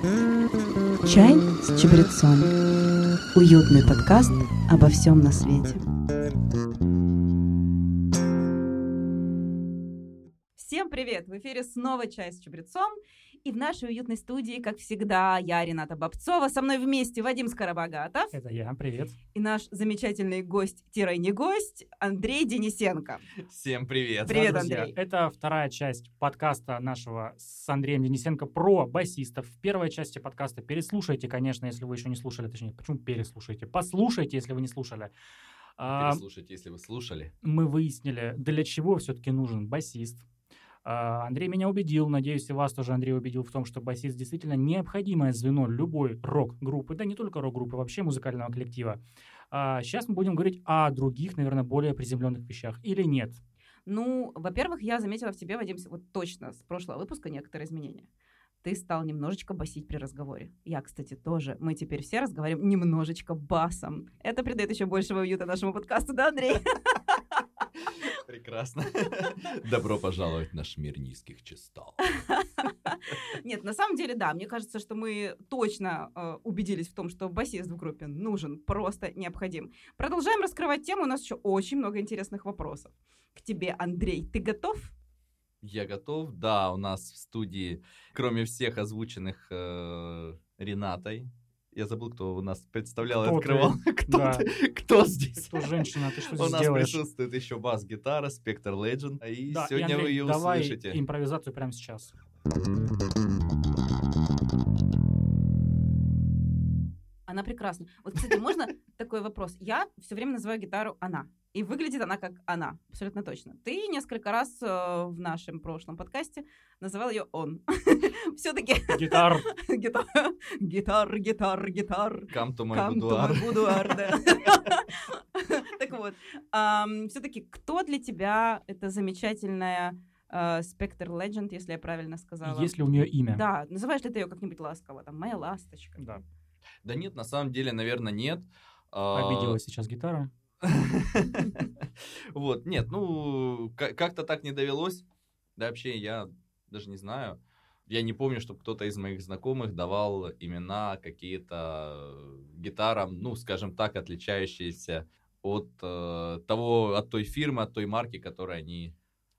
Чай с чабрецом. Уютный подкаст обо всем на свете. Всем привет! В эфире снова «Чай с чабрецом». И в нашей уютной студии, как всегда, я, Рената Бобцова. Со мной вместе Вадим Скоробогатов. Это я, привет. И наш замечательный гость-не гость Андрей Денисенко. Всем привет. Привет, Да, друзья, Андрей. Это вторая часть подкаста нашего с Андреем Денисенко про басистов. В первой части подкаста переслушайте, конечно, если вы еще не слушали. Точнее, почему переслушайте? Послушайте, если вы не слушали. А, Переслушайте, если вы слушали. мы выяснили, для чего все-таки нужен басист. А, Андрей меня убедил, надеюсь, и вас тоже Андрей убедил в том, что басист действительно необходимое звено любой рок-группы, да не только рок-группы, вообще музыкального коллектива. А, Сейчас мы будем говорить о других, наверное, более приземленных вещах. Или нет? Ну, во-первых, я заметила в тебе, Вадим, вот точно с прошлого выпуска некоторые изменения. Ты стал немножечко басить при разговоре. Я, кстати, тоже. Мы теперь все разговариваем немножечко басом. Это придает еще большего уюта нашему подкасту, да, Андрей? Прекрасно. Добро пожаловать в наш мир низких частот. Нет, на самом деле, да, мне кажется, что мы точно э, убедились в том, что басист в группе нужен, просто необходим. Продолжаем раскрывать тему, у нас еще очень много интересных вопросов. К тебе, Андрей, ты готов? Я готов. Да, у нас в студии, кроме всех озвученных э, Ренатой, я забыл, кто у нас представлял и Кто ты? открывал. Кто, Да. ты? кто здесь? Кто женщина, ты что У здесь нас делаешь? присутствует еще бас-гитара, Spectre Legend. И Да, и, сегодня вы Андрей, ее давай услышите. импровизацию прямо сейчас. Она прекрасна. Вот, кстати, можно такой вопрос? Я все время называю гитару «она». И выглядит она как «она», абсолютно точно. Ты несколько раз э, в нашем прошлом подкасте называл ее «он». Все-таки Гитар. гитар, гитар, гитар, гитар. Come to my Come to boudoir. my boudoir, да. Так вот, все-таки кто для тебя эта замечательная э, Spectre Legend, если я правильно сказала? Есть ли у нее имя? Да, называешь ли ты ее как-нибудь ласково? Там, моя ласточка. Да. Да нет, на самом деле, наверное, нет. А, Обиделась сейчас гитара. Вот, нет, ну, ка- как-то так не довелось. Да вообще, я даже не знаю. Я не помню, чтобы кто-то из моих знакомых давал имена какие-то э, гитарам, ну, скажем так, отличающиеся от э, того, от той фирмы, от той марки, которой они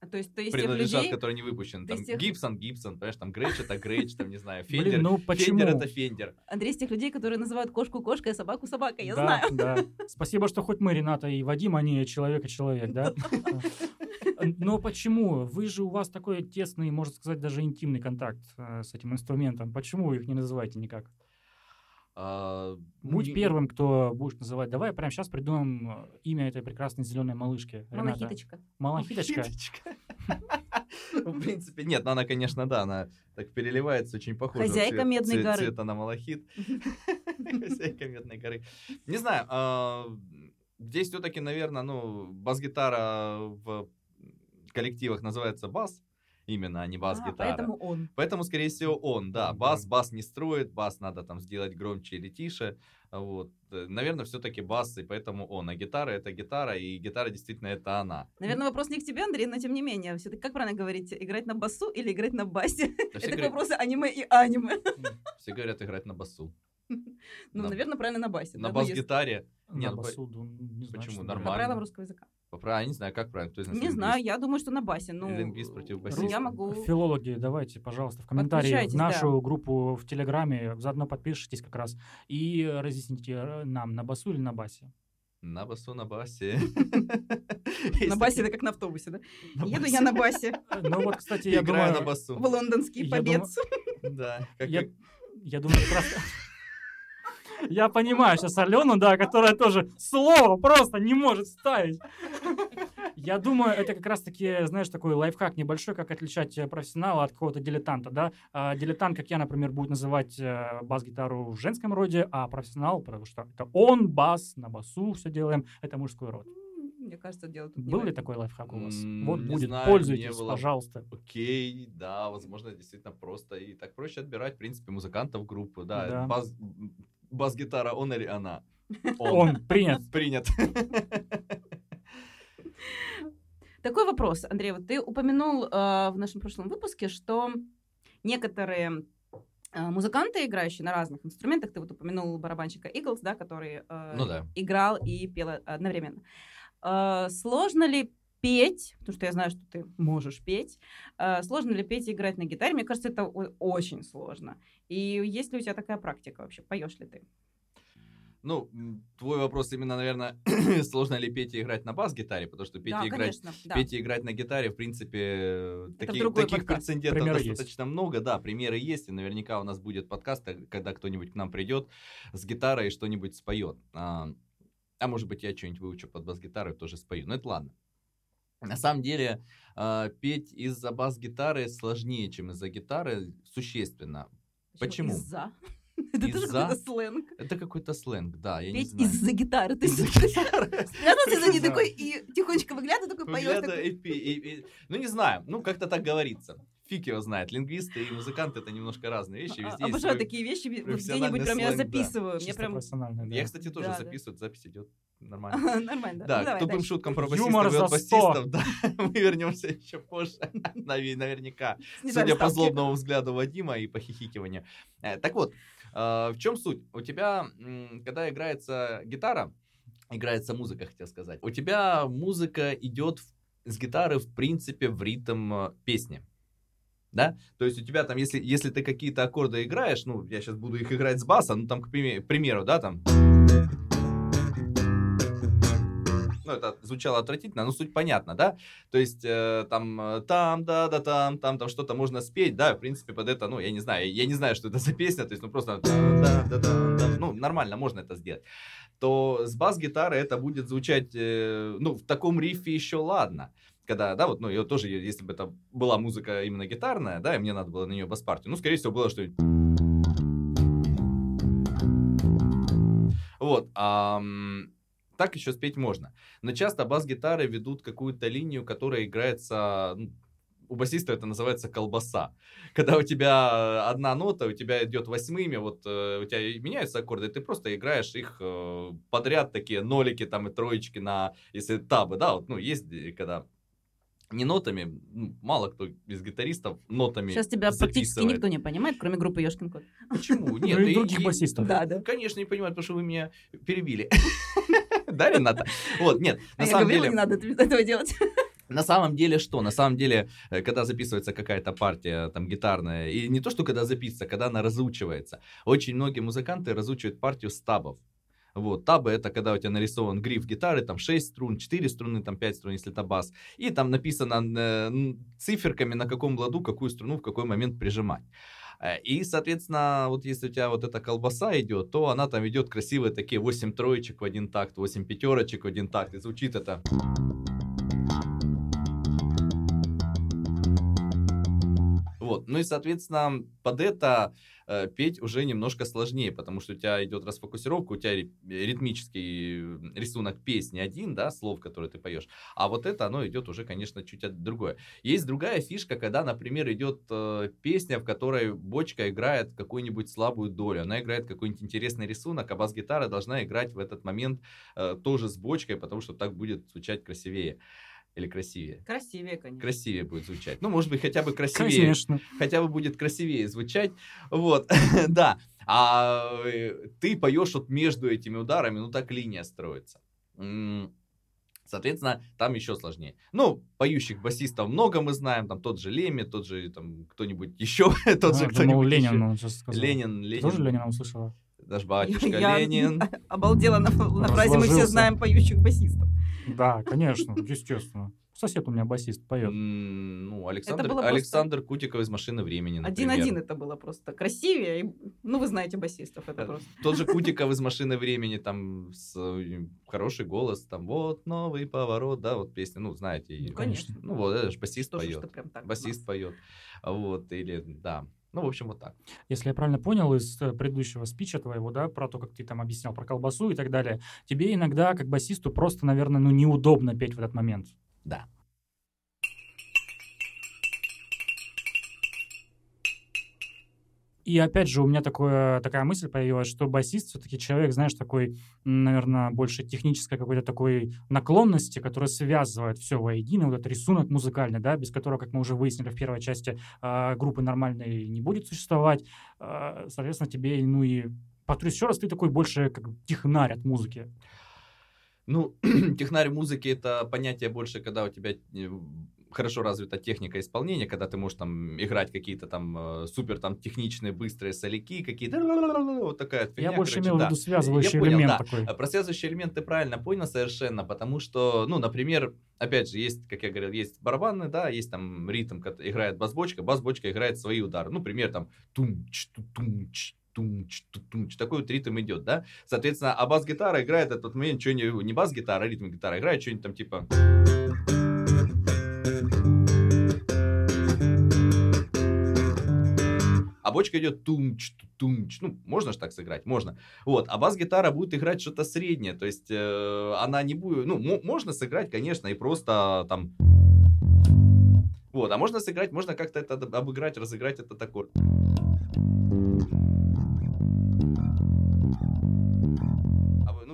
То есть ты из тех принадлежат, людей, которые не выпущены. Там тех- Гибсон, Гибсон, понимаешь, там Gretsch это Gretsch, там, не знаю, Блин, Fender. ну почему? Fender это Fender. Андрей из тех людей, которые называют кошку кошкой, а собаку собакой, я да, знаю. Да. Спасибо, что хоть мы, Рената и Вадим, а не человек и человек, да? Но почему? Вы же у вас такой тесный, можно сказать, даже интимный контакт э, с этим инструментом. Почему вы их не называете никак? А, Будь не- первым, кто будешь называть. Давай прямо сейчас придумаем э, имя этой прекрасной зеленой малышки. Рената. Малахиточка. Малахиточка. Ну, В принципе, нет, но она, конечно, да, она так переливается, очень похоже. Хозяйка Медной горы. Цвета на малахит. Хозяйка Медной горы. Не знаю, а, здесь все-таки, наверное, ну, бас-гитара в коллективах называется бас, именно, а не А, бас-гитара. поэтому он. Поэтому, скорее всего, он, да. Бас, бас не строит, бас надо там сделать громче или тише. Вот. Э, Наверное, все-таки бас, и поэтому он. А гитара это гитара, и гитара действительно это она. Наверное, вопрос не к тебе, Андрей, но тем не менее. Все-таки как правильно говорить? Играть на басу или играть на басе? Да Это говорят, вопросы аниме и аниме. все говорят играть на басу. Ну, На- наверное, правильно на басе. На да, бас-гитаре. На Нет, ну, басу, ну, не знаю, почему? что Нормально. По правилам русского языка. По правилам, не знаю, как правильно. Кто из нас Не лингвист? знаю, я думаю, что на басе. Ну, Лингвист против басиста. Я могу... Филологи, давайте, пожалуйста, в комментарии в нашу группу в Телеграме, заодно подпишитесь как раз и разъясните э, нам, на басу или на басе. На басу, на басе. На басе это как на автобусе, да? Еду я на басе Ну вот, кстати, я Играю на басу. в лондонский побед. Да. я, думаю, раз... Я понимаю сейчас Алену, да, которая тоже слово просто не может ставить. Я думаю, это как раз-таки, знаешь, такой лайфхак небольшой, как отличать э, профессионала от какого-то дилетанта, да. А, дилетант, как я, например, будет называть э, бас-гитару в женском роде, а профессионал, потому что это он, бас, на басу все делаем, это мужской род. Мне кажется, дело тут Был в ли такой лайфхак у вас? М, Вот будет, знаю, пользуйтесь, было. пожалуйста. Окей, да, возможно, действительно просто. И так проще отбирать, в принципе, музыкантов группы. Да, Да. бас- бас-гитара он или она? Он принят. Принят. Такой вопрос, Андрей, вот ты упомянул э, в нашем прошлом выпуске, что некоторые э, музыканты, играющие на разных инструментах. Ты вот упомянул барабанщика Eagles, да, который э, Ну да. играл и пел одновременно. Э, сложно ли петь, потому что я знаю, что ты можешь петь, э, сложно ли петь и играть на гитаре? Мне кажется, это очень сложно. И есть ли у тебя такая практика вообще? Поешь ли ты? Ну, твой вопрос именно, наверное, сложно ли петь и играть на бас-гитаре, потому что петь да, и играть конечно. Да. Петь и играть на гитаре, в принципе, э, Это таких, другой таких подкаст. прецедентов Примеры есть. достаточно много. Да, примеры есть, и наверняка у нас будет подкаст, э, когда кто-нибудь к нам придет с гитарой и что-нибудь споет. А, а может быть, я что-нибудь выучу под бас-гитару и тоже спою. Но это ладно. На самом деле, а, петь из-за бас-гитары сложнее, чем из-за гитары, существенно. Почему? Из-за. Это тоже какой-то сленг. Это какой-то сленг, да, я не Петь знаю. из-за гитары. Ты Из-за спрятался за ней Да. такой и тихонечко выглядывай, такой поешь. Ну, не знаю, ну, как-то так говорится. Фиг его знает. Лингвисты и музыканты это немножко разные вещи. А- Везде есть Обожаю такие вещи, где-нибудь прям я да. записываю. Мне Чисто прям профессионально, да. Я, кстати, тоже Да, да. записываю, запись идет нормально. нормально. Да, Ну, к давай тупым шуткам про басистов и за от 100. басистов, да, мы вернемся еще позже, наве- наверняка. Судя по злобному взгляду Вадима и по хихикиванию. Э, Так вот, в чем суть? У тебя, когда играется гитара, играется музыка, хотел сказать, у тебя музыка идет с гитары, в принципе, в ритм э, песни. Да? То есть у тебя там, если, если ты какие-то аккорды играешь, ну, я сейчас буду их играть с баса, ну, там, к примеру, да, там... Ну, это звучало отвратительно, но суть понятна, да? То есть э, там э, там, да, да, там, там, там что-то можно спеть, да, в принципе, под это, ну, я не знаю, я не знаю, что это за песня, то есть, ну, просто, ну, нормально, можно это сделать. То с бас-гитары это будет звучать, э, ну, в таком рифе еще ладно. Когда, да, вот, ну, ее тоже, если бы это была музыка именно гитарная, да, и мне надо было на нее бас-партию, ну, скорее всего, было что-нибудь Вот. ам, так еще спеть можно. Но часто бас-гитары ведут какую-то линию, которая играется... ну, у басиста это называется колбаса. Когда у тебя одна нота, у тебя идет восьмыми, вот э, у тебя меняются аккорды, и ты просто играешь их э, подряд, такие нолики там и троечки на, если табы, да, вот, ну, есть, когда не нотами, мало кто из гитаристов нотами Сейчас тебя практически записывает. никто не понимает, кроме группы Ёшкин кот. Почему? Нет, Ну и других басистов. Да, да. Конечно, не понимаю, потому что вы меня перебили. Да, Рената? Вот, нет, А на я самом говорила, не деле, надо это- этого делать. на самом деле что? На самом деле, э, когда записывается какая-то партия там гитарная, и не то, что когда записывается, когда она разучивается, очень многие музыканты разучивают партию с табов. Вот, табы это когда у тебя нарисован гриф гитары, там 6 струн, 4 струны, там 5 струн, если это бас. И там написано э, циферками, на каком ладу какую струну в какой момент прижимать. Э, И, соответственно, вот если у тебя вот эта колбаса идет, то она там идет красивые такие 8 троечек в один такт, 8 пятерочек в один такт. И звучит это... Вот. Ну и, соответственно, под это э, петь уже немножко сложнее, потому что у тебя идет расфокусировка, у тебя ри- ритмический рисунок песни один, да, слов, которые ты поешь, а вот это, оно идет уже, конечно, чуть другое. Есть другая фишка, когда, например, идет э, песня, в которой бочка играет какую-нибудь слабую долю, она играет какой-нибудь интересный рисунок, а бас-гитара должна играть в этот момент э, тоже с бочкой, потому что так будет звучать красивее. Или красивее. Красивее, конечно. Красивее будет звучать. Ну, может быть, хотя бы красивее Конечно. хотя бы будет красивее звучать. Вот, да. А э, ты поешь вот между этими ударами, ну так линия строится. Соответственно, там еще сложнее. Ну, поющих басистов много мы знаем, там тот же Леми, тот же там кто-нибудь еще, тот же А, думал, кто-нибудь Ленин, еще. он сейчас сказал. Ленин, Ты Ленин. Тоже Ленина услышала? Наш батюшка Я Ленин. обалдела на, на фразе «Мы все знаем поющих басистов». Да, конечно, естественно. Сосед у меня басист поет. Ну, Александр, просто- Александр Кутиков из «Машины времени», например. Один-один это было просто красивее. Ну, вы знаете басистов, это Э, просто. Тот же Кутиков из «Машины времени», там с, э, хороший голос, там вот новый поворот, да, вот песня, ну, знаете. Ну, конечно. Ну, вот, это же басист Тоже поет. что прям так. Басист поет. Вот, или, да. Ну, в общем, вот так. Если я правильно понял из э, предыдущего спича твоего, да, про то, как ты там объяснял про колбасу и так далее, тебе иногда, как басисту, просто, наверное, ну, неудобно петь в этот момент. Да. И опять же, у меня такое, такая мысль появилась, что басист все-таки человек, знаешь, такой, наверное, больше технической какой-то такой наклонности, которая связывает все воедино, вот этот рисунок музыкальный, да, без которого, как мы уже выяснили в первой части, э, группы нормальной не будет существовать. Э, соответственно, тебе, ну и повторюсь еще раз, ты такой больше как технарь от музыки. Ну, технарь музыки это понятие больше, когда у тебя э, хорошо развита техника исполнения, когда ты можешь там играть какие-то там э, супер там техничные быстрые соляки, какие-то вот такая фигня, Я больше короче, имел в да. виду связывающий Я понял, элемент да. такой. А Про связывающий элемент ты правильно понял совершенно, потому что, ну, например, опять же, есть, как я говорил, есть барабаны, да, есть там ритм, играет бас-бочка, бас-бочка играет свои удары. Ну, пример там тум-ч, ту-тум-ч, тум-ч, ту-тум-ч. такой вот ритм идет, да. Соответственно, а бас-гитара играет этот момент, что не, не бас-гитара, а ритм-гитара играет, что-нибудь там типа... А бочка идет тумч, тумч. Ну, можно же так сыграть, можно. Вот, а бас-гитара будет играть что-то среднее, то есть э, она не будет, ну, мо- можно сыграть, конечно, и просто там... Вот, а можно сыграть, можно как-то это об- обыграть, разыграть этот аккорд.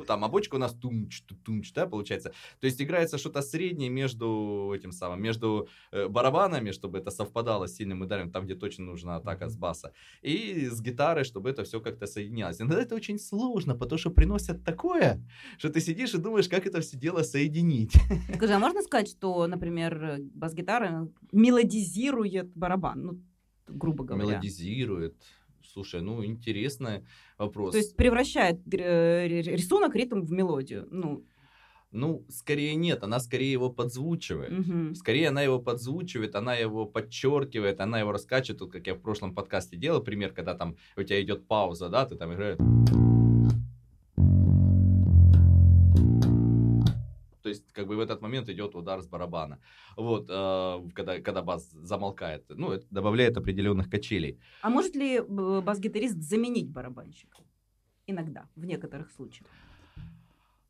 Там, а бочка у нас тумч, ту- тумч, да, получается. То есть играется что-то среднее между этим самым, между э, барабанами, чтобы это совпадало с сильным ударом, там, где точно нужна атака с баса, и с гитарой, чтобы это все как-то соединялось. Иногда это очень сложно, потому что приносят такое, что ты сидишь и думаешь, как это все дело соединить. Скажи, а можно сказать, что, например, бас-гитара мелодизирует барабан? Ну, грубо говоря. Мелодизирует. Слушай, ну, интересный вопрос. То есть превращает э, рисунок, ритм в мелодию. Ну, Ну, скорее нет, она скорее его подзвучивает. мгм. Скорее она его подзвучивает, она его подчеркивает, она его раскачивает. Тут, как я в прошлом подкасте делал, пример, когда там у тебя идет пауза, да, ты там играешь. Как бы в этот момент идет удар с барабана. Вот, э, когда, когда бас замолкает. Ну, это добавляет определенных качелей. А может ли бас-гитарист заменить барабанщика? Иногда, в некоторых случаях.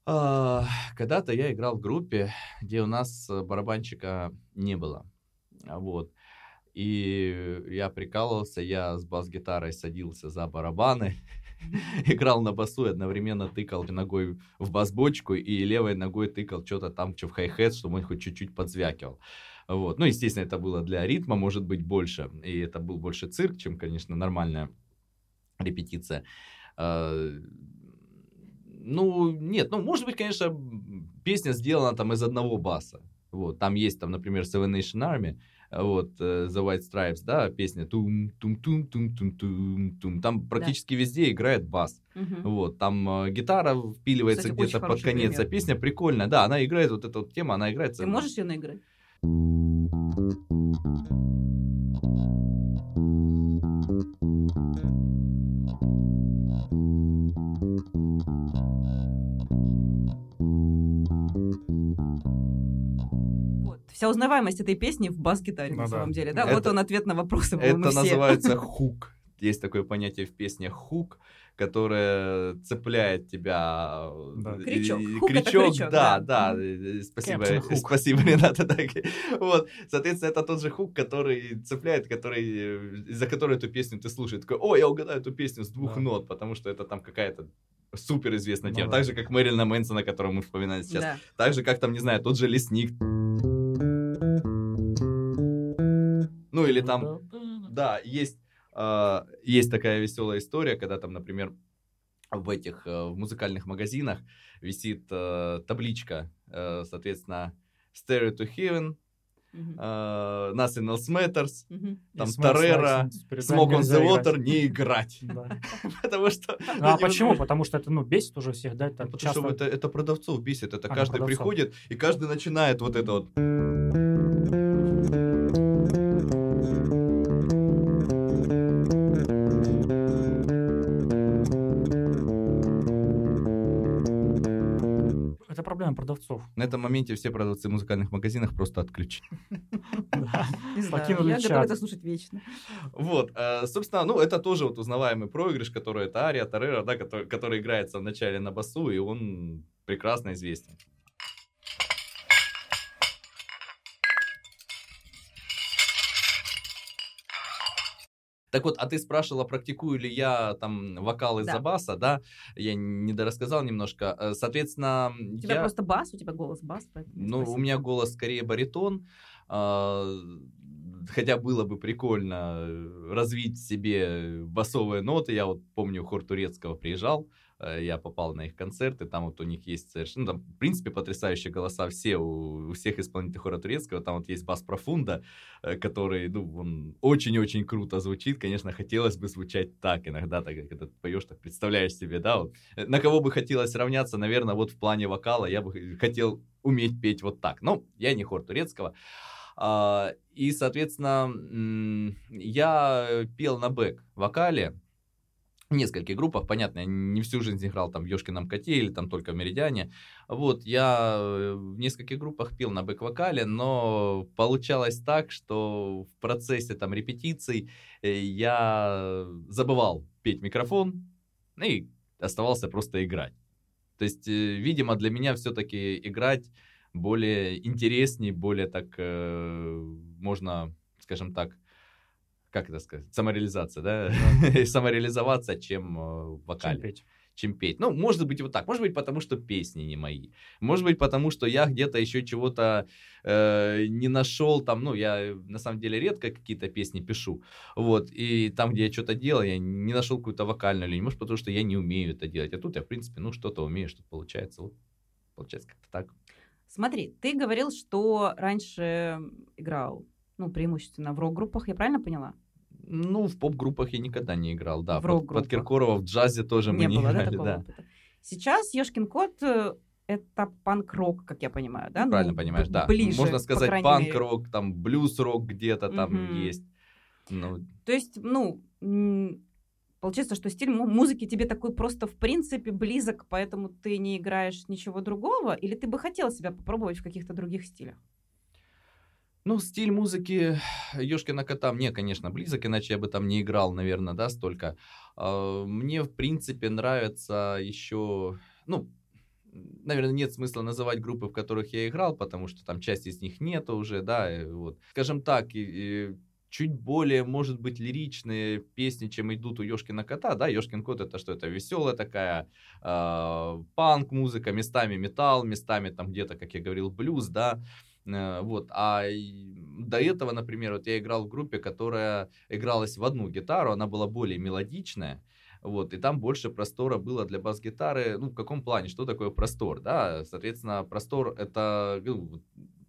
А, Когда-то я играл в группе, где у нас э, барабанщика не было. А, Вот. И я прикалывался, я с бас-гитарой садился за барабаны, играл на басу и одновременно тыкал ногой в бас-бочку и левой ногой тыкал что-то там, что в хай-хет, чтобы он хоть чуть-чуть подзвякивал. Вот. Ну, естественно, это было для ритма, может быть, больше. И это был больше цирк, чем, конечно, нормальная репетиция. А, Ну, нет, ну, может быть, конечно, песня сделана там из одного баса. Вот, там есть, там, например, Seven Nation Army, вот, э, The White Stripes, да, песня тум тум тум тум тум тум тум там практически везде играет бас. Мгм. Вот, там э, гитара впиливается где-то под конец, а пример. песня прикольная, да, она играет, вот эта вот тема, она играет. Ты можешь ее наиграть? Вся узнаваемость этой песни в бас-гитаре, Ну на да. самом деле. Да? Это- вот он ответ на вопросы. Это мы все. называется хук. Есть такое понятие в песне хук, которое цепляет тебя. э, Да. Крючок. Хук это крючок, да, да. э, Спасибо, Captain э, Hook. спасибо, Рената. да. Вот, соответственно, это тот же хук, который цепляет, который из-за которой эту песню ты слушаешь. Такой, о, я угадаю эту песню с двух Да. нот, потому что это там какая-то супер известная Ну тема. да. Так же, как Мэрилина Мэнсона, которого мы вспоминали сейчас. Да. Так же, как там, не знаю, тот же лесник. Ну, или там да, есть, а, есть такая веселая история, когда там, например, в этих э, в музыкальных магазинах висит э, табличка, э, соответственно, Stereo to Heaven, э, Nothing Else Matters, Мгм. там Торрера, Smoke on the Water, не играть. Потому что... А ну, почему? невозможно. Потому что это, ну, бесит уже всех, да? Это Ну, Потому что это, это продавцов бесит, это А, каждый приходит, и каждый начинает вот это вот. Проблема продавцов. На этом моменте все продавцы в музыкальных магазинах просто отключили. Покинули Я готова чат. это слушать вечно. Вот, э, собственно, ну, это тоже вот узнаваемый проигрыш, который это Ария Торрера, да, который, который играется в начале на басу, и он прекрасно известен. Так вот, а ты спрашивала, практикую ли я там вокал из-за Да. баса, да? Я недорассказал немножко. Э, Соответственно, У тебя я... просто бас, у тебя голос бас, поэтому Ну, у спасибо. меня голос скорее баритон. а, Хотя было бы прикольно э, развить себе басовые ноты. Я вот помню, хор турецкого приезжал, я попал на их концерты, там вот у них есть совершенно, там, в принципе, потрясающие голоса все, у, у всех исполнителей хора турецкого, там вот есть бас профунда, э, который, ну, он очень-очень круто звучит, конечно, хотелось бы звучать так иногда, так как это поешь, так представляешь себе, да, вот. Э, На кого бы хотелось равняться, наверное, вот в плане вокала я бы хотел уметь петь вот так, но я не хор турецкого, а, и, соответственно, я пел на бэк вокале, в нескольких группах, понятно, я не всю жизнь играл там в Ёшкином коте или там только в Меридиане. Вот, я э, в нескольких группах пел на бэк-вокале, но получалось так, что в процессе там репетиций э, я забывал петь микрофон и оставался просто играть. То есть, э, видимо, для меня все-таки играть более интересней, более так можно, скажем так, как это сказать, самореализация, да, самореализоваться, чем э, в Чем петь? чем петь. Ну, может быть, вот так. Может быть, потому что песни не мои. Может быть, потому что я где-то еще чего-то э, не нашел. Там, ну, я на самом деле редко какие-то песни пишу. Вот. И там, где я что-то делал, я не нашел какую-то вокальную линию. Может, потому что я не умею это делать. А тут я, в принципе, ну, что-то умею, что-то получается. Вот. Получается как-то так. Смотри, ты говорил, что раньше играл, ну, преимущественно в рок-группах, я правильно поняла? Ну, в поп-группах я никогда не играл, да. В Под- под, Киркорова в джазе тоже мы не не было, да, играли, да. опыта? Сейчас Ёшкин кот э, это панк-рок, как я понимаю, да? Ну, Правильно понимаешь, б- да. Ближе, Можно сказать, панк-рок, там, блюз-рок где-то там Мгм. есть. Ну, То есть, ну, получается, что стиль му- музыки тебе такой просто в принципе близок, поэтому ты не играешь ничего другого, или ты бы хотел себя попробовать в каких-то других стилях? Ну, стиль музыки Ёшкина кота мне, конечно, близок, иначе я бы там не играл, наверное, да, столько. А, Мне, в принципе, нравится еще, ну, наверное, нет смысла называть группы, в которых я играл, потому что там часть из них нету уже, да, вот. Скажем так, и- и чуть более, может быть, лиричные песни, чем идут у Ёшкина кота, да, Ёшкин кот это что, это веселая такая а, панк-музыка, местами металл, местами там где-то, как я говорил, блюз, да, Э, Вот, а до этого, например, вот я играл в группе, которая игралась в одну гитару, она была более мелодичная, вот, и там больше простора было для бас-гитары, ну, в каком плане, что такое простор, да, соответственно, простор это, ну,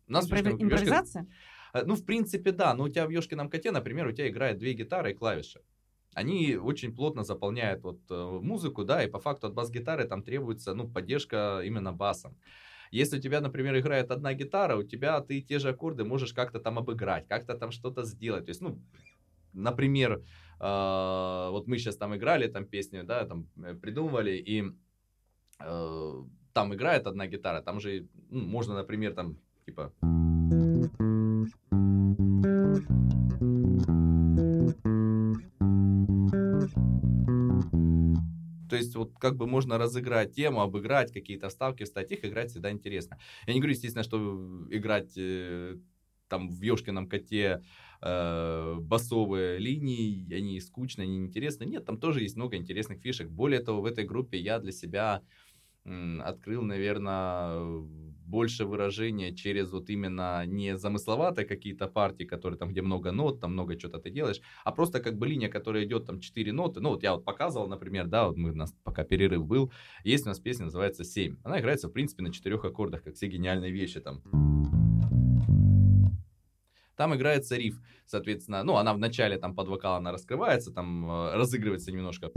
у нас в Импровизация? Ёшкин- Э, Ну, в принципе, да, но у тебя в Ёшкином коте, например, у тебя играет две гитары и клавиши. Они очень плотно заполняют вот э, музыку, да, и по факту от бас-гитары там требуется, ну, поддержка именно басом. Если у тебя, например, играет одна гитара, у тебя ты те же аккорды можешь как-то там обыграть, как-то там что-то сделать. То есть, ну, например, э, вот мы сейчас там играли там песню, да, там э, придумывали, и э, там играет одна гитара, там же ну, можно, например, там типа То есть вот как бы можно разыграть тему, обыграть какие-то вставки, вставить их, играть всегда интересно. Я не говорю, естественно, что играть э, там в Ёшкином коте э, басовые линии, они скучные, они неинтересны. Нет, там тоже есть много интересных фишек. Более того, в этой группе я для себя открыл, наверное, больше выражения через вот именно не замысловатые какие-то партии, которые там, где много нот, там много чего-то ты делаешь, а просто как бы линия, которая идет там 4 ноты. Ну вот я вот показывал, например, да, вот мы, у нас пока перерыв был, есть у нас песня, называется 7. Она играется, в принципе, на четырех аккордах, как все гениальные вещи там. Там играется риф, соответственно, ну, она в начале там под вокал, она раскрывается, там э, разыгрывается немножко.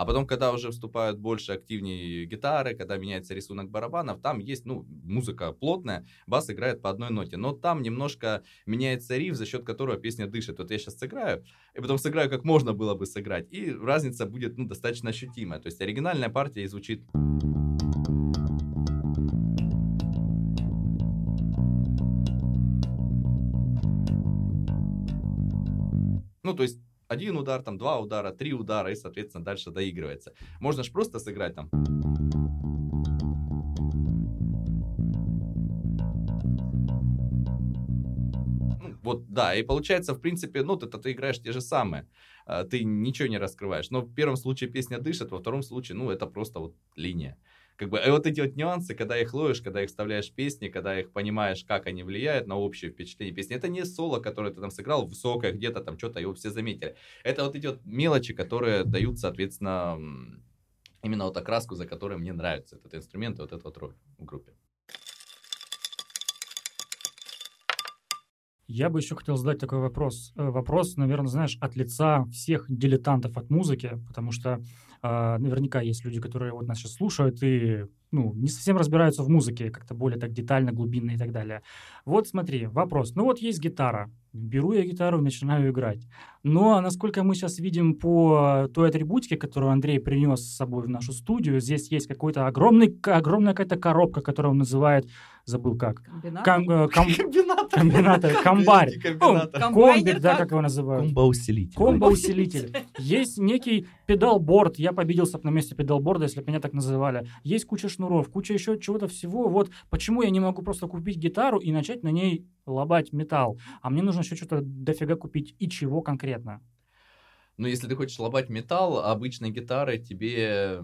А потом, когда уже вступают больше активнее гитары, когда меняется рисунок барабанов, там есть, ну, музыка плотная, бас играет по одной ноте. Но там немножко меняется риф, за счет которого песня дышит. Вот я сейчас сыграю, и потом сыграю, как можно было бы сыграть. И разница будет, ну, достаточно ощутимая. То есть оригинальная партия и звучит... Ну, то есть один удар, там два удара, три удара, и, соответственно, дальше доигрывается. Можно же просто сыграть там... Ну, вот да, и получается, в принципе, ну, ты, ты играешь те же самые, а, ты ничего не раскрываешь. Но в первом случае песня дышит, во втором случае, ну, это просто вот линия. Как бы, и вот эти вот нюансы, когда их ловишь, когда их вставляешь в песни, когда их понимаешь, как они влияют на общее впечатление песни. Это не соло, которое ты там сыграл, высокое где-то там что-то, его все заметили. Это вот эти вот мелочи, которые дают, соответственно, именно вот окраску, за которой мне нравится этот инструмент и вот эта вот роль в группе. Я бы еще хотел задать такой вопрос. Э, вопрос, наверное, знаешь, от лица всех дилетантов от музыки, потому что э, наверняка есть люди, которые вот нас сейчас слушают и ну, не совсем разбираются в музыке, как-то более так детально, глубинно и так далее. Вот смотри, вопрос. Ну вот есть гитара. Беру я гитару и начинаю играть. Но, а насколько мы сейчас видим по той атрибутике, которую Андрей принес с собой в нашу студию, здесь есть какой-то огромный, огромная какая-то коробка, которую он называет забыл как. Комбинатор? Ком, э, ком- Комбинатор. комбинатор, комбарь. Комбинатор. Ну, комбик, да, как? как его называют. Комбоусилитель. Комбо-усилитель. Есть некий педалборд. Я победился бы на месте педалборда, если бы меня так называли. Есть куча шнуров, куча еще чего-то всего. Вот почему я не могу просто купить гитару и начать на ней лобать металл. А мне нужно еще что-то дофига купить. И чего конкретно? Ну, если ты хочешь лобать металл, обычной гитары тебе...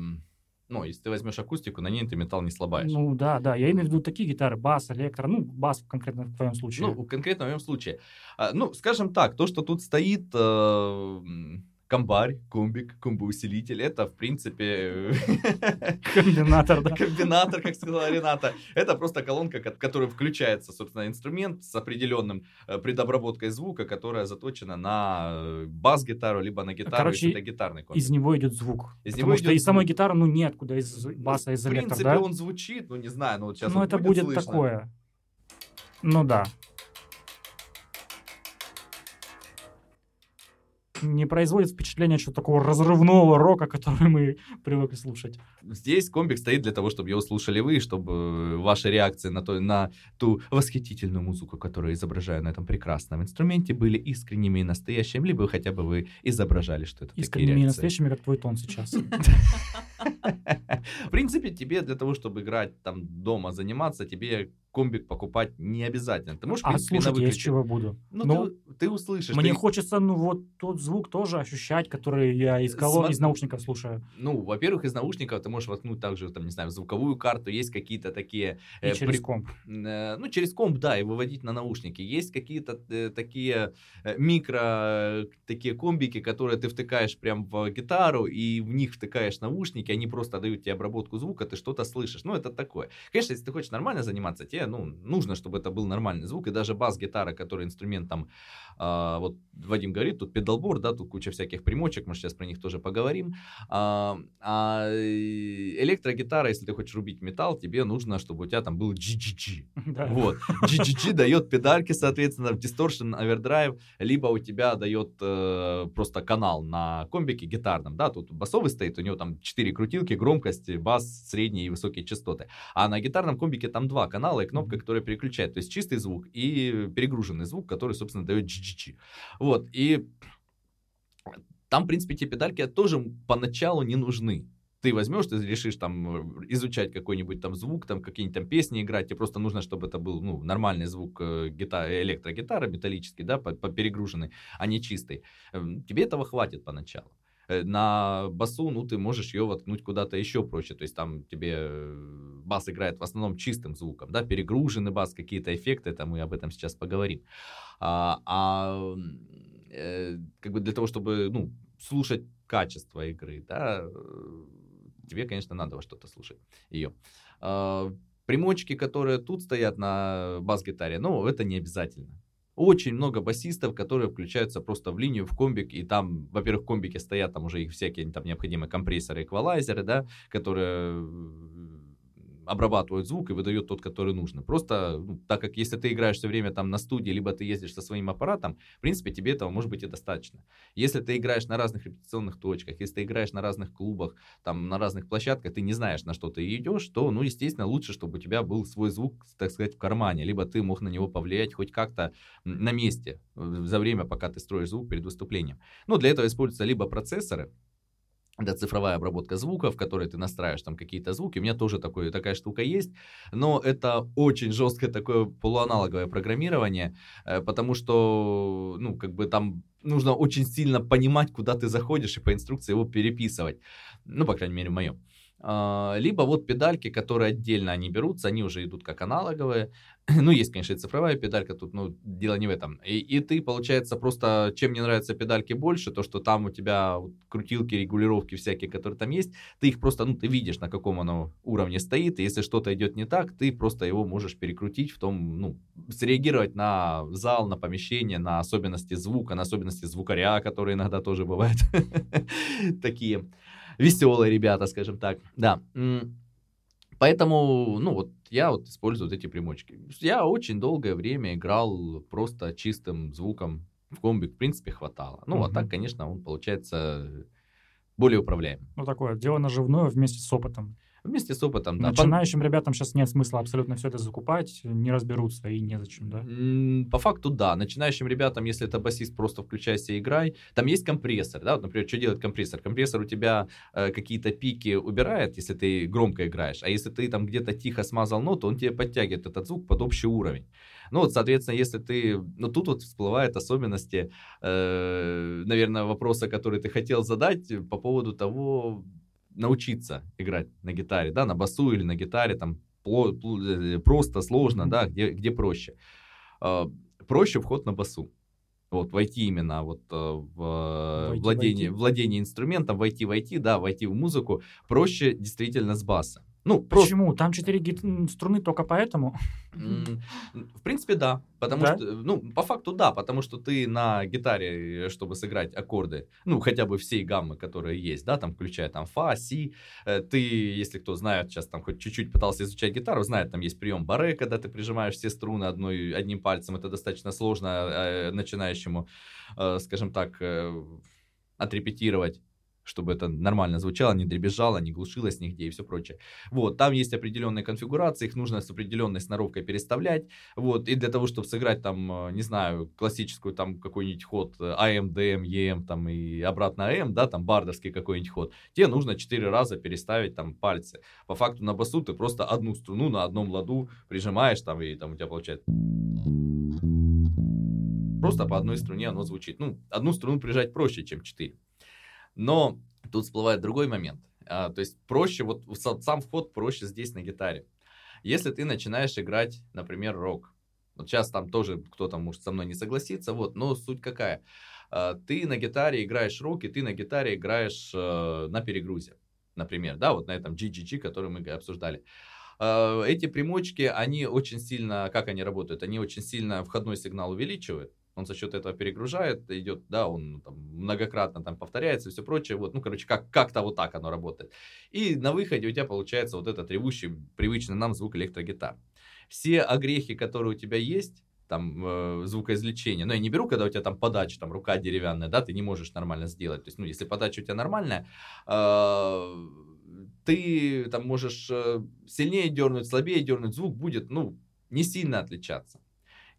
Ну, если ты возьмешь акустику, на ней ты металл не слабаешь. Ну да, да. Я имею в виду такие гитары. Бас, электро. Ну, бас конкретно в твоем случае. Ну, конкретно в моем случае. А, Ну, скажем так, то, что тут стоит э, комбарь, комбик, комбоусилитель, это, в принципе, Комбинатор, да. комбинатор, как сказала Рената. Это просто колонка, ко- в которой включается, собственно, инструмент с определенным э, предобработкой звука, которая заточена на э, бас-гитару, либо на гитару, Короче, если это гитарный комбик. Из него идет звук. Из Потому него что идет из самой гитары, ну, нет, куда из баса, из В электро, принципе, да? он звучит, ну, не знаю, ну, вот сейчас Ну, это будет слышно. такое. Ну да. Не производит впечатление что такого разрывного рока, который мы привыкли слушать. Здесь комбик стоит для того, чтобы его слушали вы, чтобы ваши реакции на, то, на ту восхитительную музыку, которую я изображаю на этом прекрасном инструменте, были искренними и настоящими, либо хотя бы вы изображали, что это Искренними и настоящими, как твой тон сейчас. В принципе, тебе для того, чтобы играть там дома, заниматься, тебе комбик покупать не обязательно. Ты можешь, А принципе, слушать я выключи- чего буду? Ну, Ну, ты, ты услышишь. Мне ты- хочется, ну, вот тот звук тоже ощущать, который я из, коло- Сма- из наушников слушаю. Ну, во-первых, из наушников ты можешь воткнуть также, там, не знаю, звуковую карту, есть какие-то такие... И э, через при- комп. Э, ну, через комп, да, и выводить на наушники. Есть какие-то э, такие э, микро, э, такие комбики, которые ты втыкаешь прям в гитару, и в них втыкаешь наушники, они просто дают тебе обработку звука, ты что-то слышишь. Ну, это такое. Конечно, если ты хочешь нормально заниматься, тебе, ну, нужно, чтобы это был нормальный звук, и даже бас-гитара, который инструмент там, а, вот Вадим говорит, тут педалборд, да, тут куча всяких примочек, мы сейчас про них тоже поговорим. А, а э, электрогитара, если ты хочешь рубить металл, тебе нужно, чтобы у тебя там был GGG. Да. Вот. GGG дает педальки, соответственно, в distortion, overdrive, либо у тебя дает э, просто канал на комбике гитарном, да, тут басовый стоит, у него там 4 крутилки, громкость, бас, средние и высокие частоты. А на гитарном комбике там два канала и кнопка, которая переключает, то есть чистый звук и перегруженный звук, который, собственно, дает GGG. Вот, и там, в принципе, эти педальки тоже поначалу не нужны ты возьмешь, ты решишь там э, изучать какой-нибудь там звук, там какие-нибудь там песни играть, тебе просто нужно, чтобы это был ну, нормальный звук э, гитары, электрогитары металлический, да, перегруженный, а не чистый. Эм, Тебе этого хватит поначалу. Э, На басу, ну, ты можешь ее воткнуть куда-то еще проще. То есть там тебе э, бас играет в основном чистым звуком, да, перегруженный бас, какие-то эффекты, это мы об этом сейчас поговорим. А, а, э, как бы для того, чтобы, ну, слушать качество игры, да, э, тебе, конечно, надо во что-то слушать ее. А, примочки, которые тут стоят на бас-гитаре, ну, это не обязательно. Очень много басистов, которые включаются просто в линию, в комбик, и там, во-первых, в комбике стоят там уже их всякие там необходимые компрессоры, эквалайзеры, да, которые обрабатывают звук и выдают тот, который нужно. Просто, ну, так как если ты играешь все время там на студии, либо ты ездишь со своим аппаратом, в принципе, тебе этого может быть и достаточно. Если ты играешь на разных репетиционных точках, если ты играешь на разных клубах, там, на разных площадках, ты не знаешь, на что ты идешь, то, ну, естественно, лучше, чтобы у тебя был свой звук, так сказать, в кармане, либо ты мог на него повлиять хоть как-то на месте э, за время, пока ты строишь звук перед выступлением. Ну, для этого используются либо процессоры, это цифровая обработка звука, в которой ты настраиваешь там какие-то звуки. У меня тоже такое, такая штука есть, но это очень жесткое такое полуаналоговое программирование, э, потому что, ну, как бы там нужно очень сильно понимать, куда ты заходишь и по инструкции его переписывать. Ну, по крайней мере, в моем. А, либо вот педальки, которые отдельно они берутся, они уже идут как аналоговые. Ну, есть, конечно, и цифровая педалька, тут, ну, дело не в этом. И, и ты, получается, просто, чем мне нравятся педальки больше, то, что там у тебя крутилки, регулировки всякие, которые там есть, ты их просто, ну, ты видишь, на каком оно уровне стоит, и если что-то идет не так, ты просто его можешь перекрутить в том, ну, среагировать на зал, на помещение, на особенности звука, на особенности звукаря, которые иногда тоже бывают такие веселые ребята, скажем так. Да. Поэтому, ну вот, я вот использую вот эти примочки. Я очень долгое время играл просто чистым звуком в комбик, в принципе, хватало. Ну, а так, конечно, он получается более управляемый. Ну, такое дело наживное вместе с опытом. Вместе с опытом, да. Начинающим ребятам сейчас нет смысла абсолютно все это закупать, не разберутся и незачем, да? По факту, да. Начинающим ребятам, если это басист, просто включайся и играй. Там есть компрессор, да, вот, например, что делает компрессор? Компрессор у тебя э, какие-то пики убирает, если ты громко играешь, а если ты там где-то тихо смазал ноту, он тебе подтягивает этот звук под общий уровень. Ну вот, соответственно, если ты... Ну тут вот всплывают особенности, э, наверное, вопроса, который ты хотел задать по поводу того, научиться играть на гитаре, да, на басу или на гитаре, там, э, просто, сложно, да, где, где проще. А, проще вход на басу. Вот, войти именно вот э, в войти, владение, войти. владение инструментом, войти, войти, да, войти в музыку проще действительно с баса. Ну, Почему? Просто... Там четыре гит... струны только поэтому? В принципе, да. Потому да? что, ну, по факту, да, потому что ты на гитаре, чтобы сыграть аккорды, ну, хотя бы всей гаммы, которые есть, да, там, включая там фа, си, э, ты, если кто знает, сейчас там хоть чуть-чуть пытался изучать гитару, знает, там есть прием баре, когда ты прижимаешь все струны одной, одним пальцем, это достаточно сложно э, начинающему, э, скажем так, отрепетировать чтобы это нормально звучало, не дребезжало, не глушилось нигде и все прочее. Вот, там есть определенные конфигурации, их нужно с определенной сноровкой переставлять, вот, и для того, чтобы сыграть там, э, не знаю, классическую там какой-нибудь ход AM, DM, EM, там и обратно AM, да, там бардовский какой-нибудь ход, тебе нужно 4 раза переставить там пальцы. По факту на басу ты просто одну струну на одном ладу прижимаешь там, и там у тебя получается просто по одной струне оно звучит. Ну, одну струну прижать проще, чем 4. Но тут всплывает другой момент. А, то есть проще, вот сам вход проще здесь на гитаре. Если ты начинаешь играть, например, рок, вот сейчас там тоже кто-то может со мной не согласиться, вот, но суть какая? А, ты на гитаре играешь рок, и ты на гитаре играешь э, на перегрузе, например, да, вот на этом GGG, который мы обсуждали. Э, эти примочки, они очень сильно, как они работают? Они очень сильно входной сигнал увеличивают, он за счет этого перегружает, идет, да, он ну, там, многократно там повторяется и все прочее, вот, ну, короче, как, как-то вот так оно работает. И на выходе у тебя получается вот этот ревущий, привычный нам звук электрогитар. Все огрехи, которые у тебя есть, там э, звукоизвлечение. Но я не беру, когда у тебя там подача, там рука деревянная, да, ты не можешь нормально сделать. То есть, ну, если подача у тебя нормальная, э, ты там можешь э, сильнее дернуть, слабее дернуть, звук будет, ну, не сильно отличаться.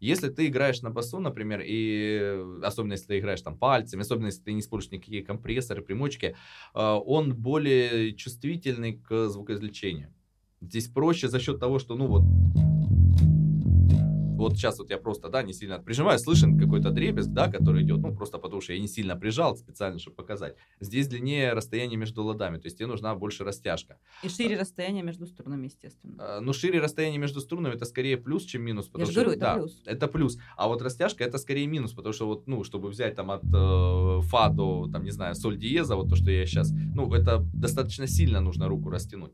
Если ты играешь на басу, например, и особенно если ты играешь там пальцами, особенно если ты не используешь никакие компрессоры, примочки, а, он более чувствительный к звукоизвлечению. Здесь проще за счет того, что, ну вот, вот сейчас вот я просто, да, не сильно прижимаю, слышен какой-то дребезг, да, который идет, ну, просто потому что я не сильно прижал специально, чтобы показать. Здесь длиннее расстояние между ладами, то есть тебе нужна больше растяжка. И шире а, расстояние между струнами, естественно. А, ну, шире расстояние между струнами это скорее плюс, чем минус. Потому я что, говорю, это да, плюс. Это плюс. А вот растяжка это скорее минус, потому что вот, ну, чтобы взять там от э, фа до, там, не знаю, соль диеза, вот то, что я сейчас, ну, это достаточно сильно нужно руку растянуть.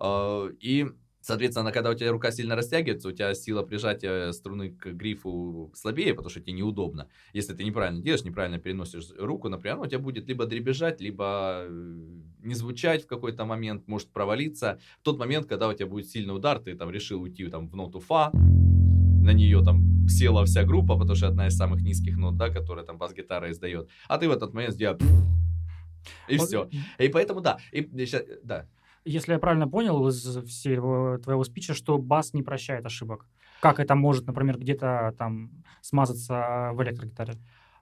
Э, и Соответственно, когда у тебя рука сильно растягивается, у тебя сила прижатия струны к грифу слабее, потому что тебе неудобно. Если ты неправильно делаешь, неправильно переносишь руку, например, у тебя будет либо дребезжать, либо э, не звучать в какой-то момент, может провалиться. В тот момент, когда у тебя будет сильный удар, ты там решил уйти там, в ноту фа, на нее там села вся группа, потому что одна из самых низких нот, да, которая там бас-гитара издает. А ты в этот момент сделал и все. И поэтому да. И, да если я правильно понял из всего твоего спича, что бас не прощает ошибок. Как это может, например, где-то там смазаться в электрогитаре?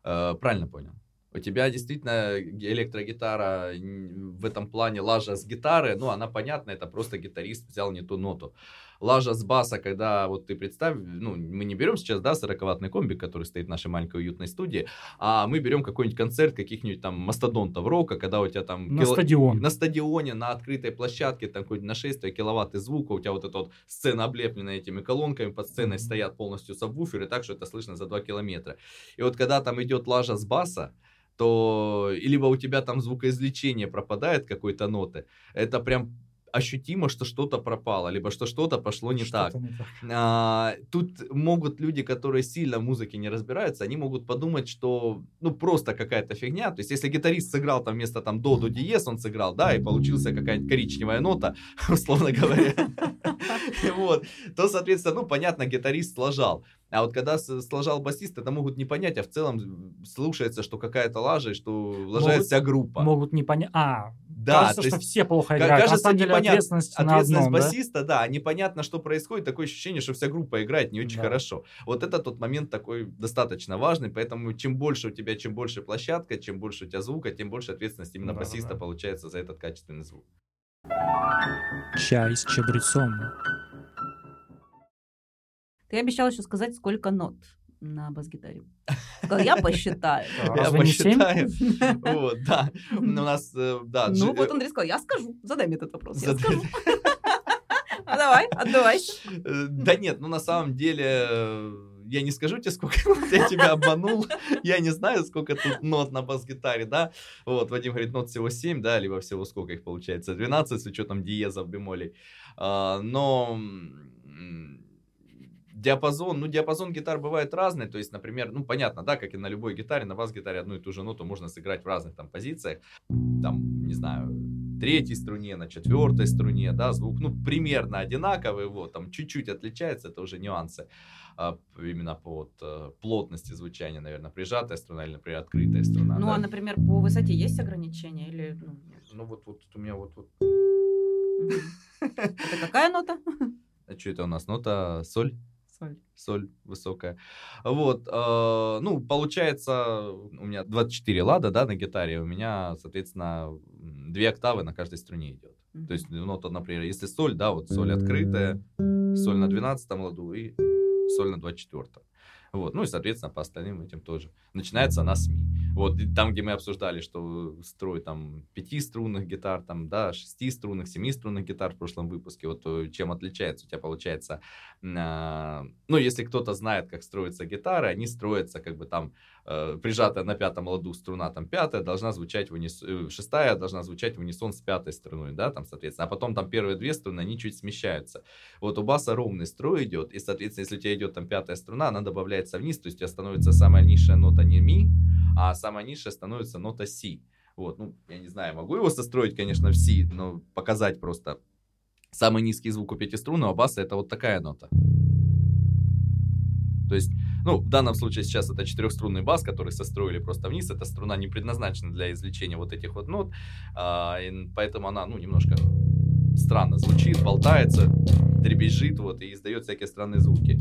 Э, правильно понял. У тебя действительно электрогитара в этом плане лажа с гитары, ну, она понятна, это просто гитарист взял не ту ноту лажа с баса, когда вот ты представь, ну, мы не берем сейчас, да, 40-ваттный комбик, который стоит в нашей маленькой уютной студии, а мы берем какой-нибудь концерт каких-нибудь там мастодонтов рока, когда у тебя там... На кило... стадион. На стадионе, на открытой площадке, там какое-нибудь нашествие, киловатты звука, у тебя вот эта вот сцена облеплена этими колонками, под сценой mm-hmm. стоят полностью сабвуферы, так что это слышно за 2 километра. И вот когда там идет лажа с баса, то либо у тебя там звукоизвлечение пропадает какой-то ноты, это прям ощутимо, что что-то пропало, либо что что-то пошло не что так. Не так. А, тут могут люди, которые сильно в музыке не разбираются, они могут подумать, что ну просто какая-то фигня. То есть, если гитарист сыграл там вместо там до до диез, он сыграл, да, и получился какая-нибудь коричневая нота, условно говоря, вот, то, соответственно, ну, понятно, гитарист сложал. А вот когда сложал басист, это могут не понять, а в целом слушается, что какая-то лажа, и что лажает вся группа. Могут не понять. А, да, кажется, что все плохо играют. Кажется, на самом деле непонят... ответственность, ответственность на одном, басиста, да? да, непонятно, что происходит, такое ощущение, что вся группа играет не очень да. хорошо. Вот это тот момент такой достаточно важный, поэтому чем больше у тебя, чем больше площадка, чем больше у тебя звука, тем больше ответственности именно да, басиста да. получается за этот качественный звук. Чай с чабрецом. Ты обещал еще сказать, сколько нот на бас-гитаре. Я посчитаю. Я посчитаю. Вот, да. У нас, э, да. Ну, вот Андрей сказал, я скажу. Задай мне этот вопрос. Я скажу. А давай, отдавайся. Э, да нет, ну на самом деле э, я не скажу тебе, сколько я тебя обманул, я не знаю, сколько тут нот на бас-гитаре, да, вот, Вадим говорит, нот всего 7, да, либо всего сколько их получается, 12 с учетом диезов, бемолей, а, но диапазон, ну, диапазон гитар бывает разный, то есть, например, ну, понятно, да, как и на любой гитаре, на бас-гитаре одну и ту же ноту можно сыграть в разных там позициях, там, не знаю, третьей струне, на четвертой струне, да, звук, ну, примерно одинаковый, вот, там, чуть-чуть отличается, это уже нюансы, а, именно по вот, а, плотности звучания, наверное, прижатая струна или, например, открытая струна. Ну, да? а, например, по высоте есть ограничения или, ну, Ну, вот, вот у меня вот, вот. Это какая нота? А что это у нас? Нота соль? Соль. Соль высокая. Вот, э, ну, получается, у меня 24 лада, да, на гитаре, у меня, соответственно, две октавы на каждой струне идет. Mm-hmm. То есть, ну, то, например, если соль, да, вот соль открытая, соль на 12 ладу и соль на 24. Вот. Ну и, соответственно, по остальным этим тоже. Начинается она с ми. Вот там, где мы обсуждали, что строй там пятиструнных гитар, там, да, шестиструнных, семиструнных гитар в прошлом выпуске, вот э, чем отличается? У тебя получается, э, ну, если кто-то знает, как строятся гитары, они строятся как бы там э, прижатая на пятом ладу струна, там пятая должна звучать в унисон, э, шестая должна звучать в унисон с пятой струной, да, там, соответственно, а потом там первые две струны, они чуть смещаются. Вот у баса ровный строй идет, и, соответственно, если у тебя идет там пятая струна, она добавляется вниз, то есть у тебя становится самая низшая нота не ми, а самая низшая становится нота си. Вот, ну, я не знаю, могу его состроить, конечно, в си, но показать просто самый низкий звук у пятиструнного баса это вот такая нота. То есть, ну, в данном случае сейчас это четырехструнный бас, который состроили просто вниз. Эта струна не предназначена для извлечения вот этих вот нот, а, и поэтому она, ну, немножко странно звучит, болтается, дребезжит, вот, и издает всякие странные звуки.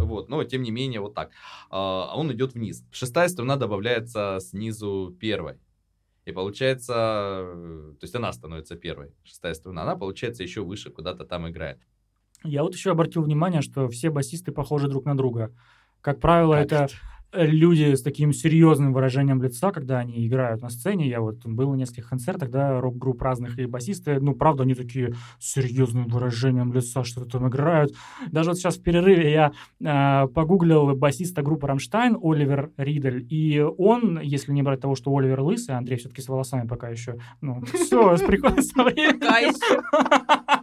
Вот, но тем не менее вот так. А он идет вниз. Шестая струна добавляется снизу первой. И получается, то есть она становится первой, шестая струна, она получается еще выше, куда-то там играет. Я вот еще обратил внимание, что все басисты похожи друг на друга. Как правило, как это, это люди с таким серьезным выражением лица, когда они играют на сцене. Я вот был на нескольких концертах, да, рок-групп разных, и басисты, ну, правда, они такие с серьезным выражением лица что-то там играют. Даже вот сейчас в перерыве я э, погуглил басиста группы «Рамштайн» Оливер Ридель, и он, если не брать того, что Оливер лысый, а Андрей все-таки с волосами пока еще, ну, все, с приходом со временем.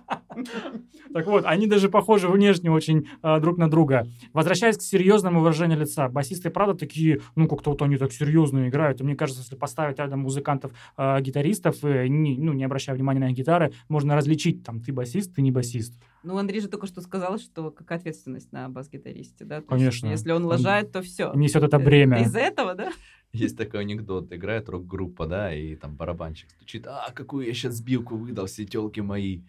Так вот, они даже похожи внешне очень э, друг на друга. Возвращаясь к серьезному выражению лица, басисты, правда, такие, ну, как-то вот они так серьезно играют. И мне кажется, если поставить рядом музыкантов, э, гитаристов, э, не, ну, не обращая внимания на их гитары, можно различить, там, ты басист, ты не басист. Ну, Андрей же только что сказал, что какая ответственность на бас-гитаристе, да? То Конечно. Есть, если он лажает, то все. Несет это бремя. Из-за этого, да? Есть такой анекдот, играет рок-группа, да, и там барабанщик стучит, а, какую я сейчас сбилку выдал, все телки мои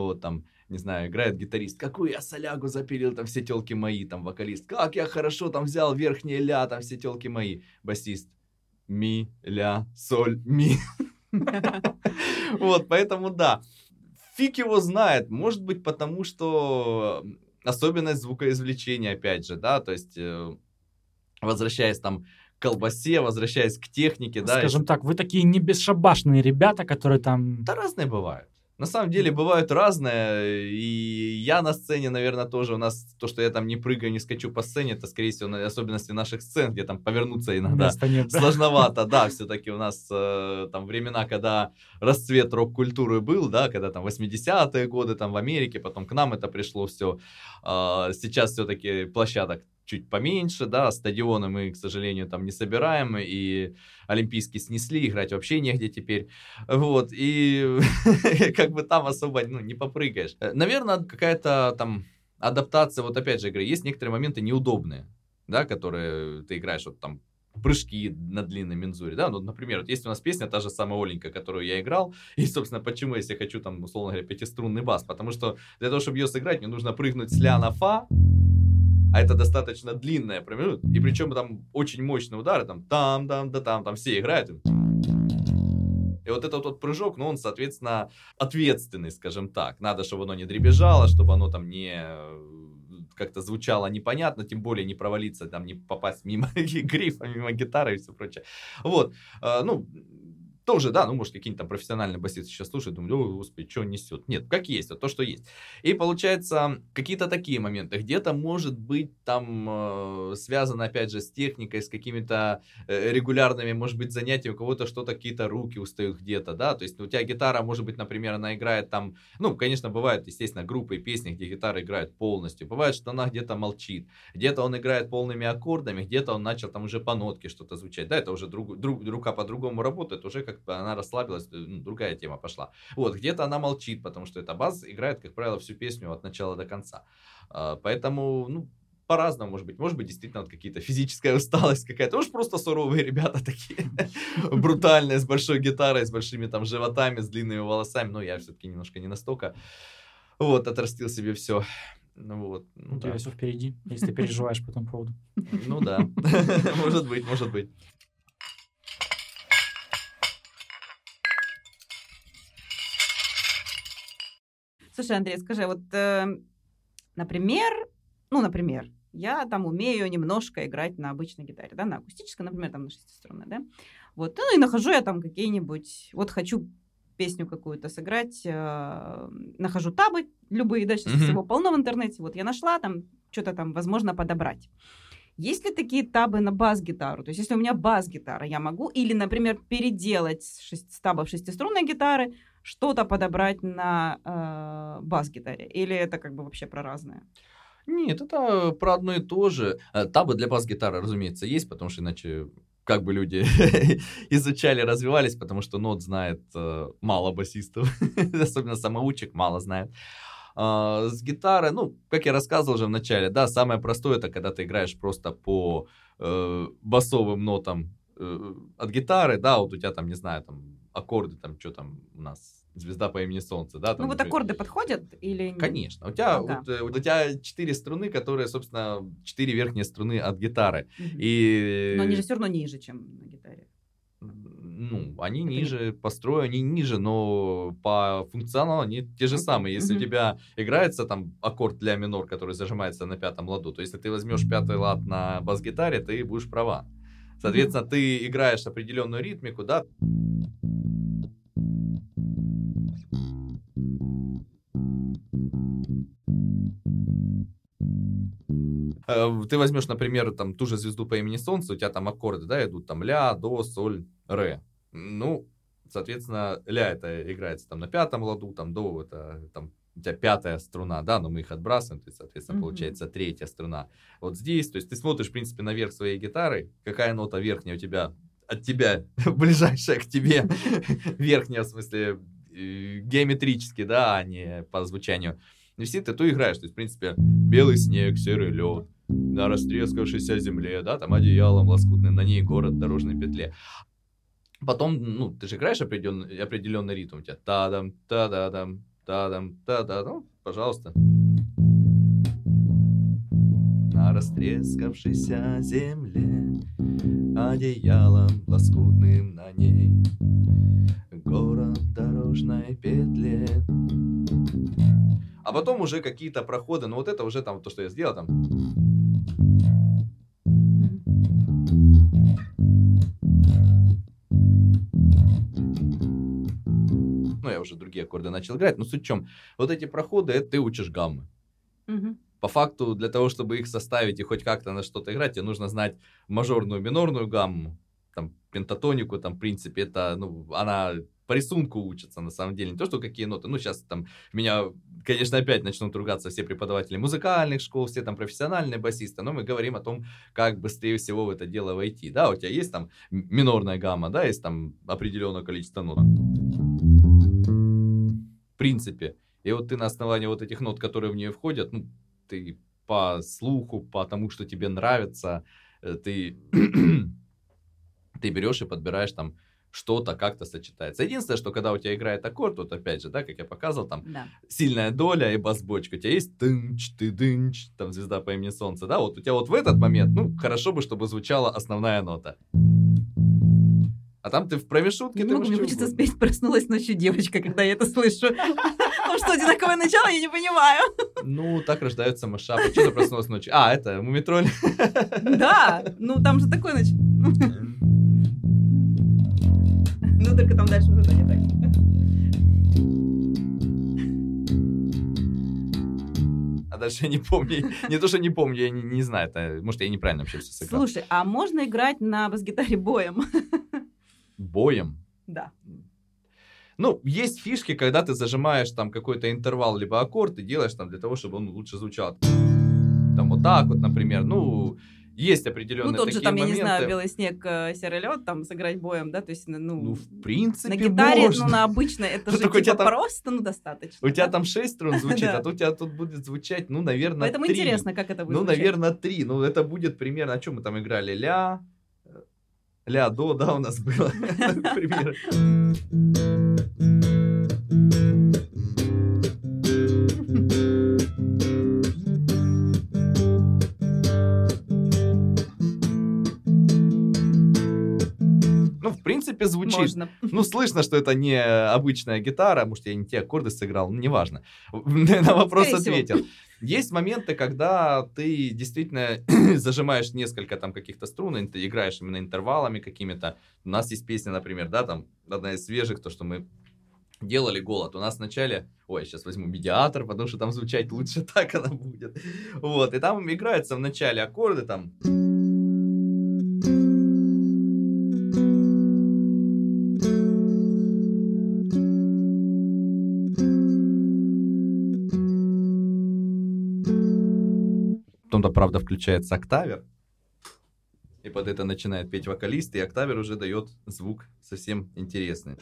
вот там, не знаю, играет гитарист, какую я солягу запилил, там все телки мои, там вокалист, как я хорошо там взял верхние ля, там все телки мои, басист, ми, ля, соль, ми. Вот, поэтому да. Фиг его знает. Может быть, потому что особенность звукоизвлечения, опять же, да, то есть э, возвращаясь там к колбасе, возвращаясь к технике, да. Скажем так, вы такие не бесшабашные ребята, которые там... Да разные бывают. На самом деле бывают разные, и я на сцене, наверное, тоже. У нас то, что я там не прыгаю, не скачу по сцене, это, скорее всего, особенности наших сцен, где там повернуться иногда. Нет, сложновато, да, все-таки у нас э, там времена, когда расцвет рок-культуры был, да, когда там 80-е годы там в Америке, потом к нам это пришло все. сейчас все-таки площадок чуть поменьше, да, стадионы мы, к сожалению, там не собираем, и Олимпийский снесли, играть вообще негде теперь, вот, и как бы там особо, ну, не попрыгаешь. Наверное, какая-то там адаптация, вот опять же, говорю, есть некоторые моменты неудобные, да, которые ты играешь, вот там прыжки на длинной мензуре, да, ну, например, вот есть у нас песня, та же самая Оленька, которую я играл, и, собственно, почему, если хочу, там, условно говоря, пятиструнный бас, потому что для того, чтобы ее сыграть, мне нужно прыгнуть с ля на фа, а это достаточно длинная промежуток, и причем там очень мощные удары, там, там, там, да, там, там все играют, и вот этот вот прыжок, ну, он, соответственно, ответственный, скажем так. Надо, чтобы оно не дребезжало, чтобы оно там не э, как-то звучало непонятно, тем более не провалиться, там, не попасть мимо грифа, мимо гитары и все прочее. Вот, Э, ну, тоже, да, ну, может, какие-нибудь там профессиональные басисты сейчас слушают, думают, ой, господи, что несет. Нет, как есть, вот то, что есть. И получается, какие-то такие моменты. Где-то, может быть, там э, связано, опять же, с техникой, с какими-то э, регулярными, может быть, занятиями, у кого-то что-то, какие-то руки устают где-то, да, то есть у тебя гитара, может быть, например, она играет там, ну, конечно, бывают, естественно, группы и песни, где гитара играет полностью, бывает, что она где-то молчит, где-то он играет полными аккордами, где-то он начал там уже по нотке что-то звучать, да, это уже друг, друг, рука по-другому работает, уже как бы она расслабилась, э, ну, другая тема пошла. Вот, где-то она молчит, потому что эта бас играет, как правило, всю песню от начала до конца. А, Поэтому, ну, по-разному, может быть. Может быть, действительно, вот какие-то физическая усталость какая-то. Может, просто суровые ребята такие, брутальные, с большой гитарой, с большими там животами, с длинными волосами. Но я все-таки немножко не настолько. Вот, отрастил себе все. Ну вот, ну У тебя все впереди, если ты переживаешь по этому поводу. Ну да. Может быть, может быть. Слушай, Андрей, скажи, вот, э, например, ну, например, я там умею немножко играть на обычной гитаре, да, на акустической, например, там на шестиструнной, да, вот, ну, и нахожу я там какие-нибудь, вот хочу песню какую-то сыграть, э, нахожу табы любые, да, сейчас Мгм. всего полно в интернете, вот я нашла там, что-то там возможно подобрать. Есть ли такие табы на бас-гитару? То есть, если у меня бас-гитара, я могу или, например, переделать с, шесть- с табов шестиструнной гитары что-то подобрать на э, бас-гитаре? Или это как бы вообще про разное? Нет, это про одно и то же. Э, Табы для бас-гитары, разумеется, есть, потому что иначе как бы люди изучали, развивались, потому что нот знает э, мало басистов, особенно самоучек мало знает. А, с гитары, ну, как я рассказывал уже в начале, да, самое простое это когда ты играешь просто по э, басовым нотам э, от гитары, да, вот у тебя там, не знаю, там аккорды, там, что там у нас, звезда по имени Солнце, да, там, Ну вот например. аккорды подходят или? Конечно. У тебя, Ага. вот, э, у тебя четыре струны, которые, собственно, четыре верхние струны от гитары. Мгм. И, Но они же все равно ниже, чем на гитаре. ну, они Это не- ниже, по строю они ниже, но по функционалу они те же самые. Если Мгм. у тебя играется там аккорд ля минор, который зажимается на пятом ладу, то если ты возьмешь пятый лад на бас-гитаре, ты будешь права. Соответственно, ты играешь определенную ритмику, да, Ты возьмешь, например, там ту же звезду по имени Солнце, у тебя там аккорды, да, идут там ля, до, соль, ре. Ну, соответственно, ля это играется там на пятом ладу, там до это там у тебя пятая струна, да, но мы их отбрасываем, то есть, соответственно, Мгм. получается третья струна. Вот здесь, то есть ты смотришь, в принципе, наверх своей гитары, какая нота верхняя у тебя, от тебя, ближайшая к тебе, верхняя, в смысле, э, геометрически, да, а не по звучанию. И все ты то играешь, то есть, в принципе, белый снег, серый лед, на растрескавшейся земле, да, там одеялом лоскутным, на ней город в дорожной петле. Потом, ну, ты же играешь определенный, определенный ритм, у тебя та-дам, та-да-дам, та-дам, та-да, ну, пожалуйста. На растрескавшейся земле одеялом лоскутным на ней. Город в дорожной петле. А потом уже какие-то проходы, ну вот это уже там то, что я сделал, там уже другие аккорды начал играть, но суть в чем, вот эти проходы, это ты учишь гаммы. Мгм. По факту, для того, чтобы их составить и хоть как-то на что-то играть, тебе нужно знать мажорную, минорную гамму, там, пентатонику, там, в принципе, это, ну, она по рисунку учится, на самом деле, не то, что какие ноты, ну, сейчас там меня, конечно, опять начнут ругаться все преподаватели музыкальных школ, все там профессиональные басисты, но мы говорим о том, как быстрее всего в это дело войти, да, у тебя есть там минорная гамма, да, есть там определенное количество нот. Принципе, и вот ты на основании вот этих нот, которые в нее входят, ну, ты по слуху, по тому, что тебе нравится, э, ты, ты берешь и подбираешь там что-то как-то сочетается. Единственное, что когда у тебя играет аккорд, вот опять же, да, как я показывал, там Да. сильная доля и бас-бочка. У тебя есть тынч, ты дынч, там звезда по имени Солнце, да, вот у тебя вот в этот момент, ну, хорошо бы, чтобы звучала основная нота. А там ты в промежутке... Не могу, мне хочется спеть «Проснулась ночью девочка», когда я это слышу. Там что, одинаковое начало, я не понимаю. Ну, так рождаются машапы. Что ты проснулась ночью? А, это Мумитроль. Да, ну там же такое нач... Ну только там дальше уже не так. А дальше я не помню. Не то, что не помню, я не, не знаю. Это, может, я неправильно вообще все сыграл. Слушай, а можно играть на бас-гитаре боем? Боем. Да. Ну, есть фишки, когда ты зажимаешь там какой-то интервал, либо аккорд, и делаешь там для того, чтобы он лучше звучал. Там вот так вот, например. Ну, есть определенные Ну тот такие же там, я моменты. не знаю, белый снег, э, серый лед, там сыграть боем, да, то есть, ну, Ну, в принципе, на гитаре, можно. ну, на обычной, это Ну, же тебя типа там- просто, ну, достаточно. У тебя да? там 6 струн звучит, а то у тебя тут будет звучать, ну, наверное, Поэтому 3. интересно, как это будет Ну, звучать. наверное, 3. Ну, это будет примерно, о чем мы там играли? Ля, ля, до, да, у нас было. Ну, в принципе, звучит. Можно. Ну, слышно, что это не обычная гитара, может, я не те аккорды сыграл, ну, неважно. На вопрос Скорее всего. ответил. Есть моменты, когда ты действительно зажимаешь несколько там каких-то струн, и ты играешь именно интервалами какими-то. У нас есть песня, например, да, там, одна из свежих, то, что мы делали голод. У нас вначале, ой, я сейчас возьму медиатор, потому что там звучать лучше так она будет. Вот, и там играются в начале аккорды, там, Потом-то, правда, включается октавер. И под это начинает петь вокалист, и октавер уже дает звук совсем интересный.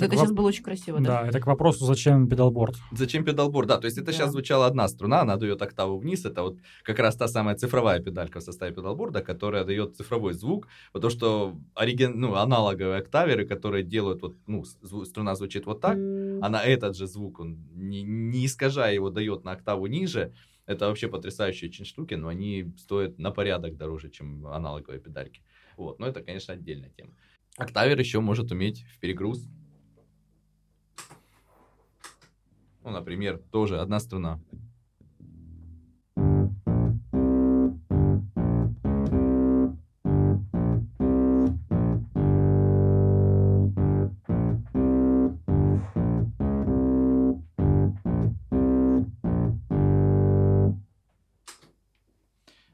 Это это сейчас воп- было очень красиво, да? Да, это к вопросу, зачем педалборд. Зачем педалборд? Да, то есть это Да. сейчас звучала одна струна, она дает октаву вниз. Это вот как раз та самая цифровая педалька в составе педалборда, которая дает цифровой звук. Потому что ориген... ну, аналоговые октаверы, которые делают вот, ну, струна звучит вот так, а на этот же звук, он не, не искажая его, дает на октаву ниже. Это вообще потрясающие очень штуки, но они стоят на порядок дороже, чем аналоговые педальки. Вот, но это, конечно, отдельная тема. Октавер еще может уметь в перегруз. Ну, например, тоже одна струна.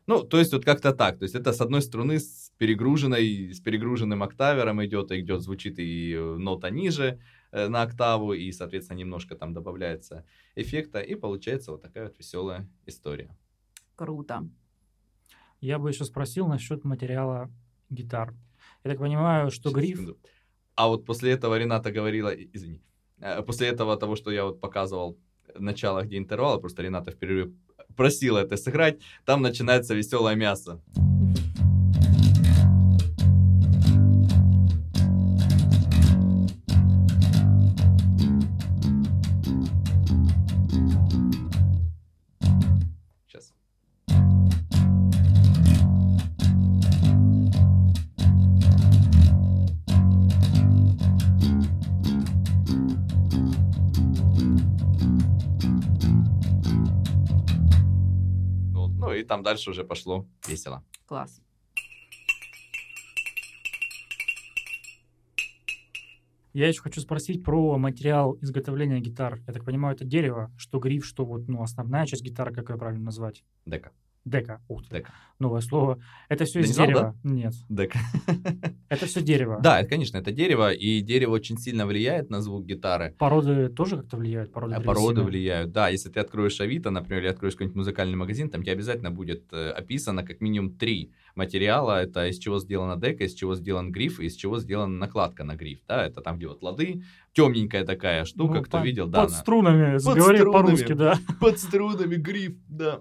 Ну, то есть вот как-то так. То есть это с одной струны с перегруженной, с перегруженным октавером идет, и идет, звучит и э, нота ниже на октаву, и, соответственно, немножко там добавляется эффекта, и получается вот такая вот веселая история. Круто. Я бы еще спросил насчет материала гитар. Я так понимаю, что Сейчас, гриф... секунду. А вот после этого Рената говорила, извини, э, после этого того, что я вот показывал начало, где интервалы, просто Рената в перерыве просила это сыграть, там начинается веселое мясо. Дальше уже пошло весело. Класс. Я еще хочу спросить про материал изготовления гитар. Я так понимаю, это дерево, что гриф, что вот, ну, основная часть гитары, как ее правильно назвать? Дека. Дека. Ух ты. Дека. Новое слово. Это все Ты из не знал, дерева? Нет. Дека. Это все дерево. Да, это, конечно, это дерево, и дерево очень сильно влияет на звук гитары. Породы тоже как-то влияют? Породы, А Породы влияют, да. Если ты откроешь Авито, например, или откроешь какой-нибудь музыкальный магазин, там тебе обязательно будет э, описано как минимум три материала. Это из чего сделана дека, из чего сделан гриф, из чего сделана накладка на гриф. Да, это там, где вот лады, темненькая такая штука, Ну, кто по- видел, да. Под она- струнами, говори струнами. по-русски, да. под струнами гриф, да.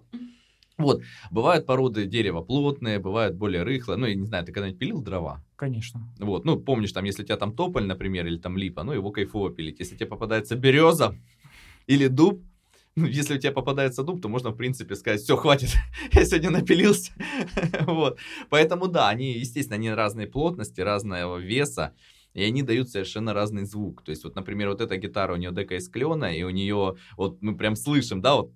Вот, бывают породы дерева плотные, бывают более рыхлые. Ну, я не знаю, ты когда-нибудь пилил дрова? Конечно. Вот, ну, помнишь, там, если у тебя там тополь, например, или там липа, ну, его кайфово пилить. Если тебе попадается береза или дуб, ну, если у тебя попадается дуб, то можно, в принципе, сказать, все, хватит, я сегодня напилился. вот. Поэтому, да, они, естественно, они разной плотности, разного веса, и они дают совершенно разный звук. То есть, вот, например, вот эта гитара, у нее дека из клена, и у нее, вот мы прям слышим, да, вот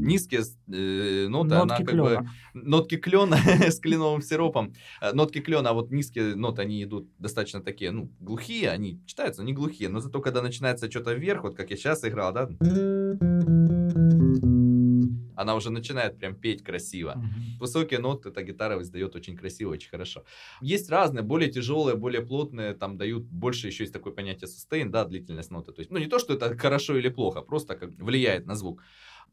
низкие э, ноты, она Нотки как бы клена. нотки клена с кленовым сиропом. Э, Нотки клена, а вот низкие ноты, они идут достаточно такие, ну, глухие, они читаются, не глухие, но зато когда начинается что-то вверх, вот как я сейчас играл, да, она уже начинает прям петь красиво. Высокие ноты эта гитара издает очень красиво, очень хорошо. Есть разные, более тяжелые, более плотные, там дают больше еще есть такое понятие sustain, да, длительность ноты. То есть, ну не то, что это хорошо или плохо, просто как влияет на звук.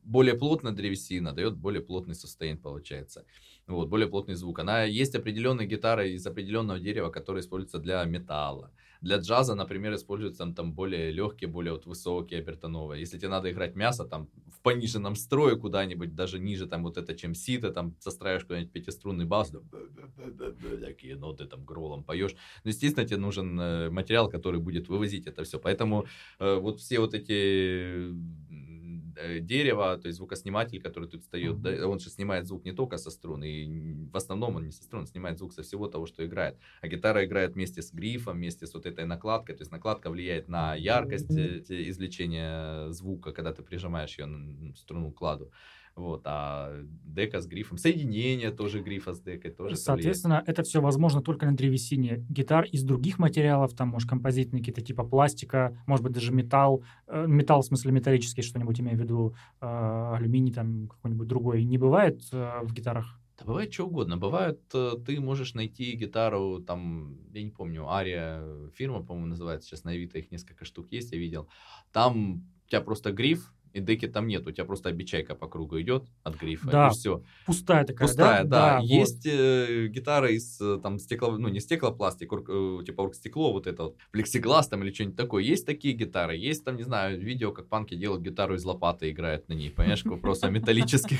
Более плотная древесина дает более плотный сустейн, получается. Вот, более плотный звук. Она есть определенные гитары из определенного дерева, которые используются для металла. Для джаза, например, используются там более легкие, более вот высокие обертоновые. Если тебе надо играть мясо там в пониженном строе куда-нибудь, даже ниже там вот это, чем сита, там состраиваешь куда-нибудь пятиструнный бас, да, такие ноты там гролом поешь. Ну, естественно, тебе нужен э, материал, который будет вывозить это все. Поэтому э, вот все вот эти э, дерево, то есть звукосниматель, который тут встает, да, он же снимает звук не только со струн, и в основном он не со струн, он снимает звук со всего того, что играет. А гитара играет вместе с грифом, вместе с вот этой накладкой, то есть накладка влияет на яркость э, извлечения звука, когда ты прижимаешь ее на струну кладу. Вот, а дека с грифом, соединение тоже грифа с декой тоже влияет. Соответственно, это все возможно только на древесине. Гитар из других материалов, там, может, композитные какие-то типа пластика, может быть, даже металл. Э, Металл, в смысле, металлический, что-нибудь имею в виду, э, алюминий там какой-нибудь другой. Не бывает э, в гитарах? Да бывает что угодно. Бывает, э, ты можешь найти гитару, там, я не помню, Ария фирма, по-моему, называется, сейчас на Авито их несколько штук есть, я видел. Там у тебя просто гриф, и деки там нет, у тебя просто обечайка по кругу идет от грифа, Да, и все. Пустая такая, Пустая, да. вот. Есть э, гитара из э, там стекло, ну не стеклопластик, орг- э, типа оргстекло, вот это вот, плексиглаз там или что-нибудь такое. Есть такие гитары, есть там, не знаю, видео, как панки делают гитару из лопаты, играют на ней, понимаешь, как просто о металлических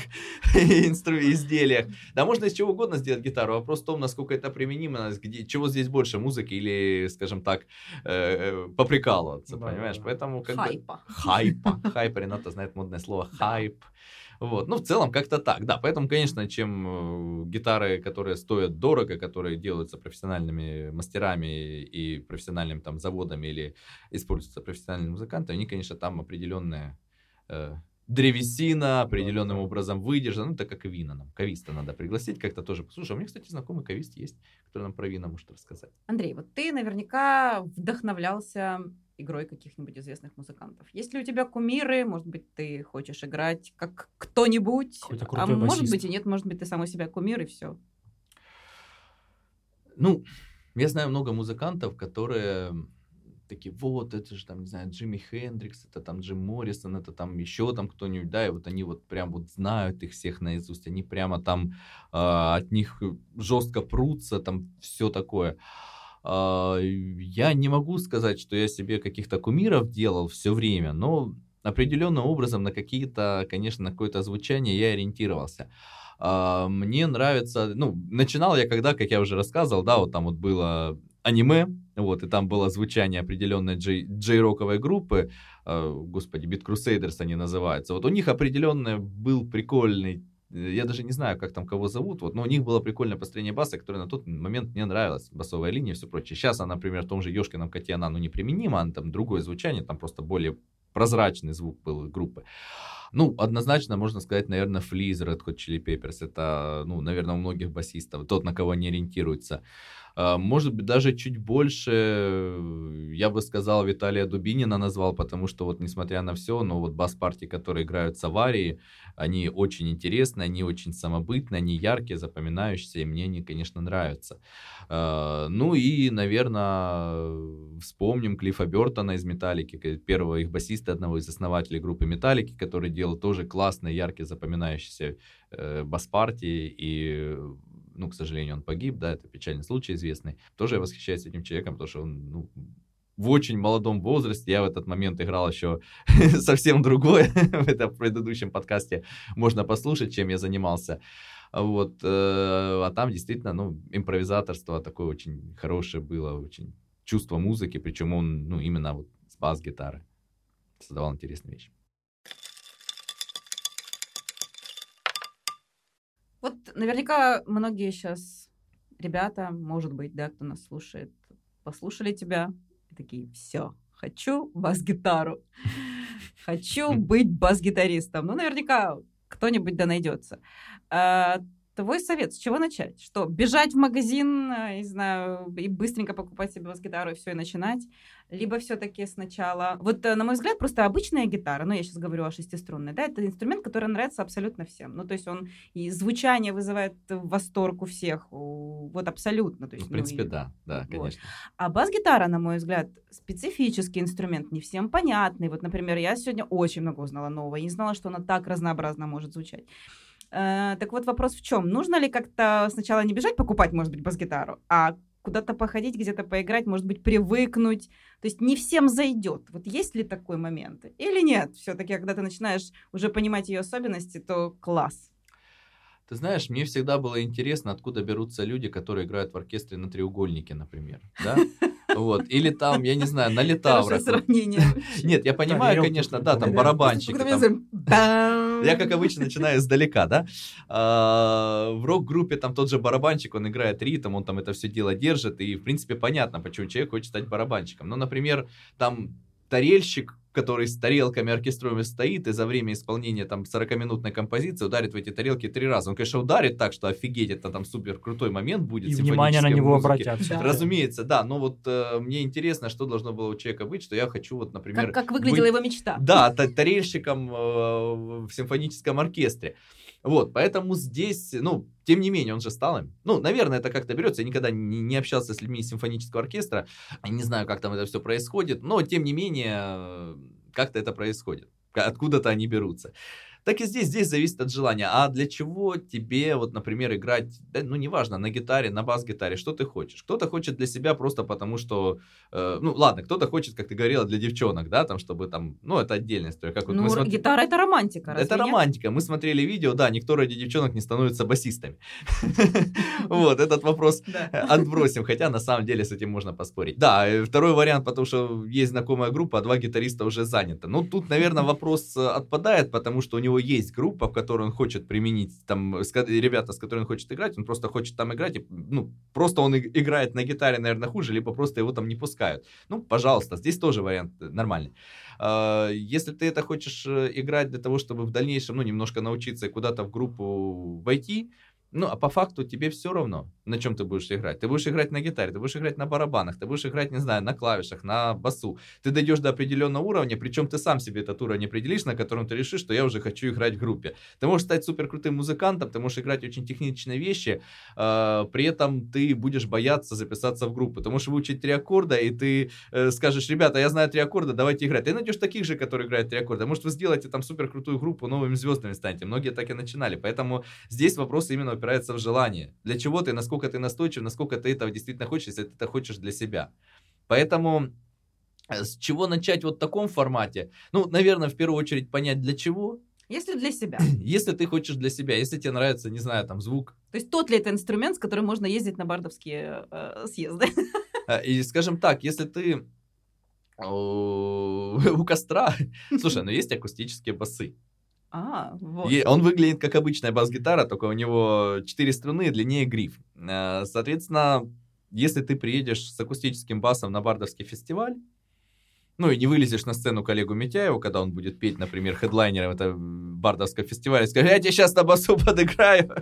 изделиях. Да, можно из чего угодно сделать гитару, вопрос в том, насколько это применимо, где, чего здесь больше, музыки или, скажем так, э, э, поприкалываться, Да, понимаешь? да. Поэтому как бы... Хайпа. Хайпа. Хайп, Рената знает модное слово хайп. Вот. Ну, в целом, как-то так, да. Поэтому, конечно, чем э, гитары, которые стоят дорого, которые делаются профессиональными мастерами и профессиональными там заводами или используются профессиональными музыкантами, они, конечно, там определенная э, древесина определенным образом выдержана. Ну, так как и вина нам. Кависта надо пригласить как-то тоже. Слушай, у меня, кстати, знакомый кавист есть, который нам про вина может рассказать. Андрей, вот ты наверняка вдохновлялся игрой каких-нибудь известных музыкантов. Есть ли у тебя кумиры? Может быть, ты хочешь играть как кто-нибудь? А крутой может басист. быть и нет, может быть, ты сам у себя кумир и все. Ну, я знаю много музыкантов, которые такие, вот, это же там, не знаю, Джимми Хендрикс, это там Джим Моррисон, это там еще там кто-нибудь, да, и вот они вот прям вот знают их всех наизусть, они прямо там а, от них жестко прутся, там все такое. А, я не могу сказать, что я себе каких-то кумиров делал все время, но определенным образом на какие-то, конечно, на какое-то звучание я ориентировался. А, Мне нравится, ну, начинал я когда, как я уже рассказывал, да, вот там вот было аниме, вот, и там было звучание определенной джей- джей-роковой группы, э, господи, Beat Crusaders они называются, вот у них определенный был прикольный, я даже не знаю, как там кого зовут, вот, но у них было прикольное построение баса, которое на тот момент мне нравилось, басовая линия и все прочее. Сейчас она, например, в том же Ёшкином коте, она, ну, неприменима, она там другое звучание, там просто более прозрачный звук был группы. Ну, однозначно можно сказать, наверное, Флиз, Red Hot Chili Peppers. Это, ну, наверное, у многих басистов, тот, на кого они ориентируются. А, может быть, даже чуть больше, э, я бы сказал, Виталия Дубинина назвал, потому что вот, несмотря на все, но вот бас-партии, которые играют с аварии, они очень интересны, они очень самобытные, они яркие, запоминающиеся, и мне они, конечно, нравятся. А, ну и, наверное, вспомним Клиффа Бертона из «Металлики», первого их басиста, одного из основателей группы «Металлики», который делал тоже классные, яркие, запоминающиеся э, бас-партии, и ну, к сожалению, он погиб, да, это печальный случай известный. Тоже я восхищаюсь этим человеком, потому что он, ну, в очень молодом возрасте, я в этот момент играл еще совсем другое, в этом предыдущем подкасте можно послушать, чем я занимался. Вот, э, а там действительно, ну, импровизаторство такое очень хорошее было, очень чувство музыки, причем он, ну, именно вот с бас-гитары создавал интересные вещи. Вот наверняка многие сейчас ребята, может быть, да, кто нас слушает, послушали тебя и такие, все, хочу бас-гитару, хочу быть бас-гитаристом. Ну, наверняка кто-нибудь да найдется. А, Твой совет, с чего начать? Что, бежать в магазин, э, не знаю, и быстренько покупать себе бас-гитару и все, и начинать? Либо все-таки сначала... Вот, э, на мой взгляд, просто обычная гитара, ну, я сейчас говорю о шестиструнной, да, это инструмент, который нравится абсолютно всем. Ну, то есть он и звучание вызывает восторг у всех, вот абсолютно. То есть, в принципе, ну, и... да, да, вот. конечно. А бас-гитара, на мой взгляд, специфический инструмент, не всем понятный. Вот, например, я сегодня очень много узнала нового, и не знала, что она так разнообразно может звучать. Э, так вот вопрос в чем? Нужно ли как-то сначала не бежать покупать, может быть, бас-гитару, а куда-то походить, где-то поиграть, может быть, привыкнуть. То есть не всем зайдет. Вот есть ли такой момент? Или нет? Все-таки, когда ты начинаешь уже понимать ее особенности, то класс. Ты знаешь, мне всегда было интересно, откуда берутся люди, которые играют в оркестре на треугольнике, например. Да? Вот. Или там, я не знаю, на литаврах. сравнение. Нет, я понимаю, конечно, да, там барабанщик. Я, как обычно, начинаю издалека, да. А, в рок-группе там тот же барабанщик, он играет ритм, он там это все дело держит, и, в принципе, понятно, почему человек хочет стать барабанщиком. Но, например, там тарельщик, который с тарелками оркестровыми стоит и за время исполнения там 40-минутной композиции ударит в эти тарелки три раза. Он, конечно, ударит так, что офигеть, это там супер крутой момент будет. И внимание на него музыки. обратят. Да. Разумеется, да, но вот э, мне интересно, что должно было у человека быть, что я хочу вот, например... Как, как выглядела быть, его мечта. Да, тарельщиком э, в симфоническом оркестре. Вот, поэтому здесь, ну, тем не менее, он же стал им. Ну, наверное, это как-то берется. Я никогда не, не общался с людьми из симфонического оркестра. Не знаю, как там это все происходит. Но, тем не менее, как-то это происходит. Откуда-то они берутся. Так и здесь, здесь зависит от желания. А для чего тебе, вот, например, играть, да, ну, неважно, на гитаре, на бас-гитаре, что ты хочешь? Кто-то хочет для себя просто потому, что, э, ну, ладно, кто-то хочет, как ты говорила, для девчонок, да, там, чтобы там, ну, это отдельная история. Как вот ну, мы смотри... гитара это романтика, Это нет? романтика. Мы смотрели видео, да, никто ради девчонок не становится басистами. Вот, этот вопрос отбросим, хотя на самом деле с этим можно поспорить. Да, э, второй вариант, потому что есть знакомая группа, а два гитариста уже заняты. Ну, тут, наверное, вопрос э, отпадает, потому что у него есть группа, в которой он хочет применить, там, с, ребята, с которыми он хочет играть, он просто хочет там играть, и, ну, просто он играет на гитаре, наверное, хуже, либо просто его там не пускают. Ну, пожалуйста, здесь тоже вариант э, нормальный. А, если ты это хочешь э, играть для того, чтобы в дальнейшем, ну, немножко научиться куда-то в группу войти, ну, а по факту тебе все равно, на чем ты будешь играть. Ты будешь играть на гитаре, ты будешь играть на барабанах, ты будешь играть, не знаю, на клавишах, на басу. Ты дойдешь до определенного уровня, причем ты сам себе этот уровень определишь, на котором ты решишь, что я уже хочу играть в группе. Ты можешь стать супер крутым музыкантом, ты можешь играть очень техничные вещи, э, при этом ты будешь бояться записаться в группу. Ты можешь выучить три аккорда, и ты э, скажешь, ребята, я знаю три аккорда, давайте играть. Ты найдешь таких же, которые играют три аккорда. Может, вы сделаете там супер крутую группу, новыми звездами станете. Многие так и начинали. Поэтому здесь вопрос именно упирается в желание. Для чего ты, насколько ты настойчив, насколько ты этого действительно хочешь, если ты это хочешь для себя. Поэтому э, с чего начать вот в таком формате? Ну, наверное, в первую очередь понять для чего. Если для себя. Если ты хочешь для себя, если тебе нравится, не знаю, там звук. То есть тот ли это инструмент, с которым можно ездить на бардовские э, съезды? Э, и, скажем так, если ты у костра... Слушай, ну есть акустические басы. А, вот. И он выглядит как обычная бас-гитара, только у него 4 струны длиннее гриф. Э, соответственно, если ты приедешь с акустическим басом на Бардовский фестиваль, ну и не вылезешь на сцену коллегу Митяеву, когда он будет петь, например, хедлайнером это бардовского фестиваля, и скажешь, я тебе сейчас на басу подыграю,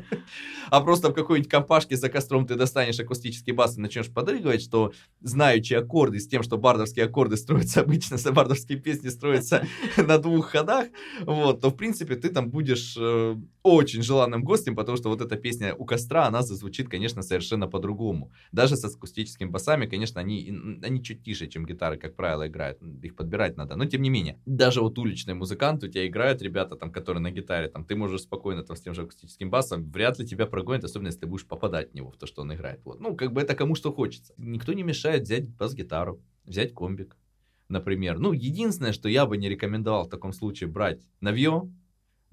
а просто в какой-нибудь компашке за костром ты достанешь акустический бас и начнешь подрыгивать, что знаючи аккорды с тем, что бардовские аккорды строятся обычно, бардовские песни строятся на двух ходах, вот, то, в принципе, ты там будешь э, очень желанным гостем, потому что вот эта песня у костра, она зазвучит, конечно, совершенно по-другому. Даже с акустическими басами, конечно, они, они чуть тише, чем гитары, как правило, играют их подбирать надо. Но тем не менее, даже вот уличные музыканты у тебя играют, ребята, там, которые на гитаре, там, ты можешь спокойно там с тем же акустическим басом, вряд ли тебя прогонят, особенно если ты будешь попадать в него, в то, что он играет. Вот. Ну, как бы это кому что хочется. Никто не мешает взять бас-гитару, взять комбик, например. Ну, единственное, что я бы не рекомендовал в таком случае брать навье,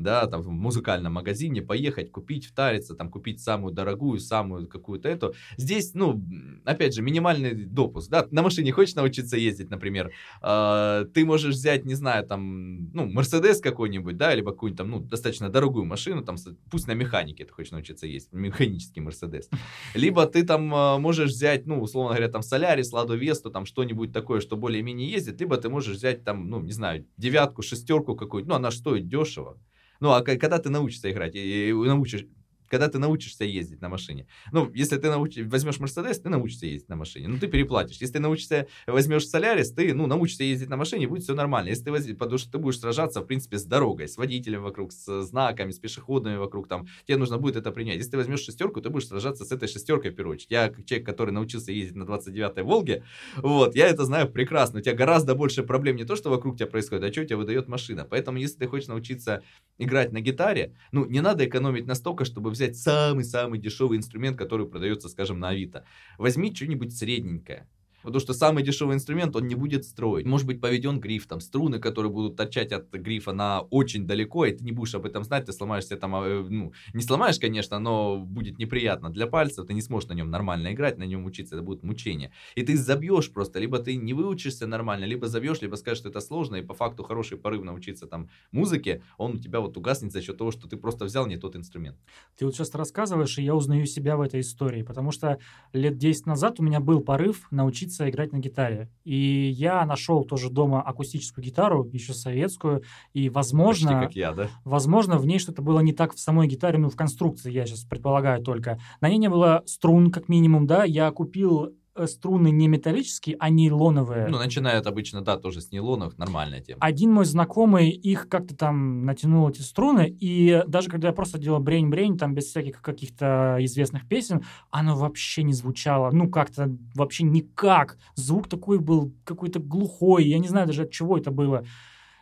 да, там в музыкальном магазине поехать, купить, втариться, там купить самую дорогую, самую какую-то эту. Здесь, ну, опять же, минимальный допуск, да, на машине хочешь научиться ездить, например, э, ты можешь взять, не знаю, там, ну, Мерседес какой-нибудь, да, либо какую-нибудь там, ну, достаточно дорогую машину, там, пусть на механике ты хочешь научиться ездить, механический Мерседес. Либо ты там э, можешь взять, ну, условно говоря, там, Солярис, Ладу Весту, там, что-нибудь такое, что более-менее ездит, либо ты можешь взять там, ну, не знаю, девятку, шестерку какую-то, ну, она стоит дешево. Ну, а когда ты научишься играть, и, и научишь, когда ты научишься ездить на машине. Ну, если ты науч... возьмешь Мерседес, ты научишься ездить на машине. Ну, ты переплатишь. Если ты научишься, возьмешь Солярис, ты, ну, научишься ездить на машине, будет все нормально. Если ты возьмешь, потому что ты будешь сражаться, в принципе, с дорогой, с водителем вокруг, с знаками, с пешеходами вокруг, там, тебе нужно будет это принять. Если ты возьмешь шестерку, ты будешь сражаться с этой шестеркой, в первую очередь. Я, как человек, который научился ездить на 29-й Волге, вот, я это знаю прекрасно. У тебя гораздо больше проблем не то, что вокруг тебя происходит, а что у тебя выдает машина. Поэтому, если ты хочешь научиться играть на гитаре, ну, не надо экономить настолько, чтобы взять самый-самый самый дешевый инструмент, который продается, скажем, на Авито. Возьми что-нибудь средненькое. Потому что самый дешевый инструмент он не будет строить. Может быть поведен гриф, там струны, которые будут торчать от грифа на очень далеко, и ты не будешь об этом знать, ты сломаешься там, а, ну, не сломаешь, конечно, но будет неприятно для пальцев, ты не сможешь на нем нормально играть, на нем учиться, это будет мучение. И ты забьешь просто, либо ты не выучишься нормально, либо забьешь, либо скажешь, что это сложно, и по факту хороший порыв научиться там музыке, он у тебя вот угаснет за счет того, что ты просто взял не тот инструмент. Ты вот сейчас рассказываешь, и я узнаю себя в этой истории, потому что лет 10 назад у меня был порыв научиться научиться играть на гитаре. И я нашел тоже дома акустическую гитару, еще советскую, и, возможно... Почти как я, да? Возможно, в ней что-то было не так в самой гитаре, ну, в конструкции, я сейчас предполагаю только. На ней не было струн, как минимум, да, я купил струны не металлические, а нейлоновые. Ну, начинают обычно, да, тоже с нейлонов, нормальная тема. Один мой знакомый их как-то там натянул эти струны, и даже когда я просто делал брень-брень, там без всяких каких-то известных песен, оно вообще не звучало, ну, как-то вообще никак. Звук такой был какой-то глухой, я не знаю даже от чего это было.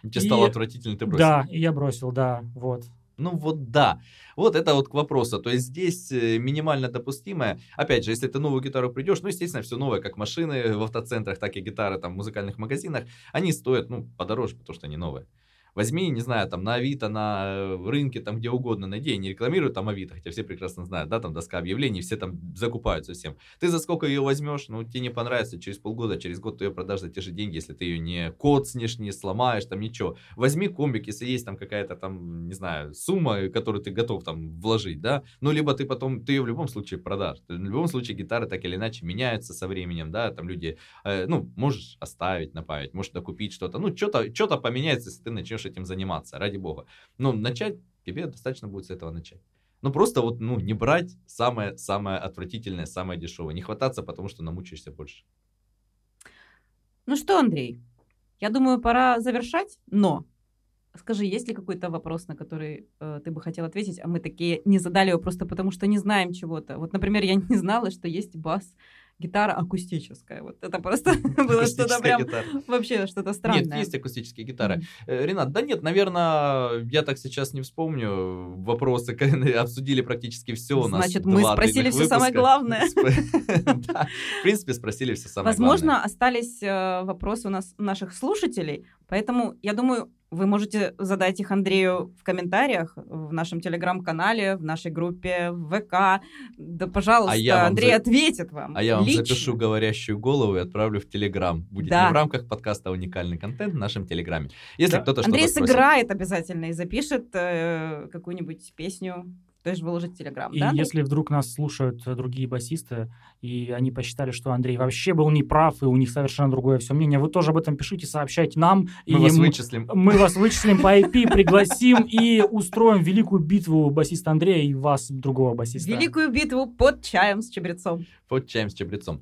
Тебе и... стало отвратительно, ты бросил? Да, и я бросил, да, вот. Ну вот да. Вот это вот к вопросу. То есть здесь э, минимально допустимое. Опять же, если ты новую гитару придешь, ну, естественно, все новое, как машины в автоцентрах, так и гитары там в музыкальных магазинах, они стоят, ну, подороже, потому что они новые. Возьми, не знаю, там на Авито, на э, рынке, там где угодно найди. Я не рекламирую там Авито, хотя все прекрасно знают, да, там доска объявлений, все там закупаются всем. Ты за сколько ее возьмешь, ну, тебе не понравится, через полгода, через год ты ее продашь за те же деньги, если ты ее не коцнешь, не сломаешь, там ничего. Возьми комбик, если есть там какая-то там, не знаю, сумма, которую ты готов там вложить, да, ну, либо ты потом, ты ее в любом случае продашь. В любом случае гитары так или иначе меняются со временем, да, там люди, э, ну, можешь оставить на память, можешь докупить что-то, ну, что-то что поменяется, если ты начнешь начнешь этим заниматься, ради бога. Но начать, тебе достаточно будет с этого начать. Ну, просто вот, ну, не брать самое-самое отвратительное, самое дешевое. Не хвататься, потому что намучаешься больше. Ну что, Андрей, я думаю, пора завершать, но скажи, есть ли какой-то вопрос, на который э, ты бы хотел ответить, а мы такие не задали его просто потому, что не знаем чего-то. Вот, например, я не знала, что есть бас гитара акустическая. Вот это просто было что-то прям вообще что-то странное. Нет, есть акустические гитары. Э, Ренат, да нет, наверное, я так сейчас не вспомню. Вопросы обсудили практически все у нас. Значит, мы спросили все самое главное. В принципе, спросили все самое главное. Возможно, остались э, вопросы у нас наших слушателей, поэтому я думаю, вы можете задать их Андрею в комментариях в нашем телеграм-канале, в нашей группе в ВК. Да, пожалуйста, а Андрей за... ответит вам. А я вам лично. запишу говорящую голову и отправлю в телеграм. Будет да. не в рамках подкаста а уникальный контент в нашем телеграме. Если да. кто-то Андрей что-то сыграет спросит. обязательно и запишет э, какую-нибудь песню То есть выложить Телеграм, И да? Андрей? если вдруг нас слушают э, другие басисты, и они посчитали, что Андрей вообще был неправ, и у них совершенно другое все мнение, вы тоже об этом пишите, сообщайте нам. Мы и вас вычислим. мы вас вычислим по IP, пригласим и устроим великую битву басиста Андрея и вас, другого басиста. Великую битву под чаем с чабрецом. под чаем с чабрецом.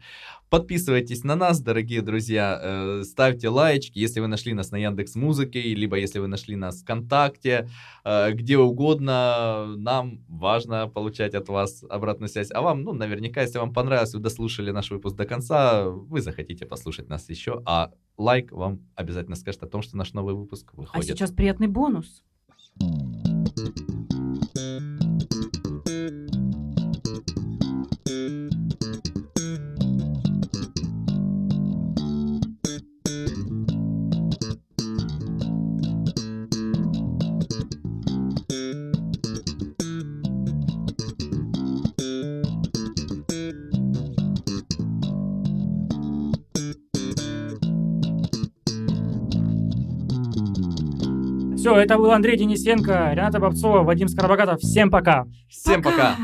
Подписывайтесь на нас, дорогие друзья, э, ставьте лайчики, если вы нашли нас на Яндекс Музыке, либо если вы нашли нас ВКонтакте, э, где угодно, нам важно получать от вас обратную связь. А вам, ну, наверняка, если вам понравилось, вы дослушали наш выпуск до конца, вы захотите послушать нас еще, а лайк вам обязательно скажет о том, что наш новый выпуск А выходит. сейчас приятный бонус. Все, это был Андрей Денисенко, Рената Бобцова, Вадим Скоробогатов. Всем пока! Всем пока!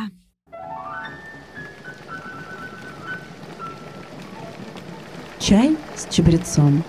Чай с чабрецом.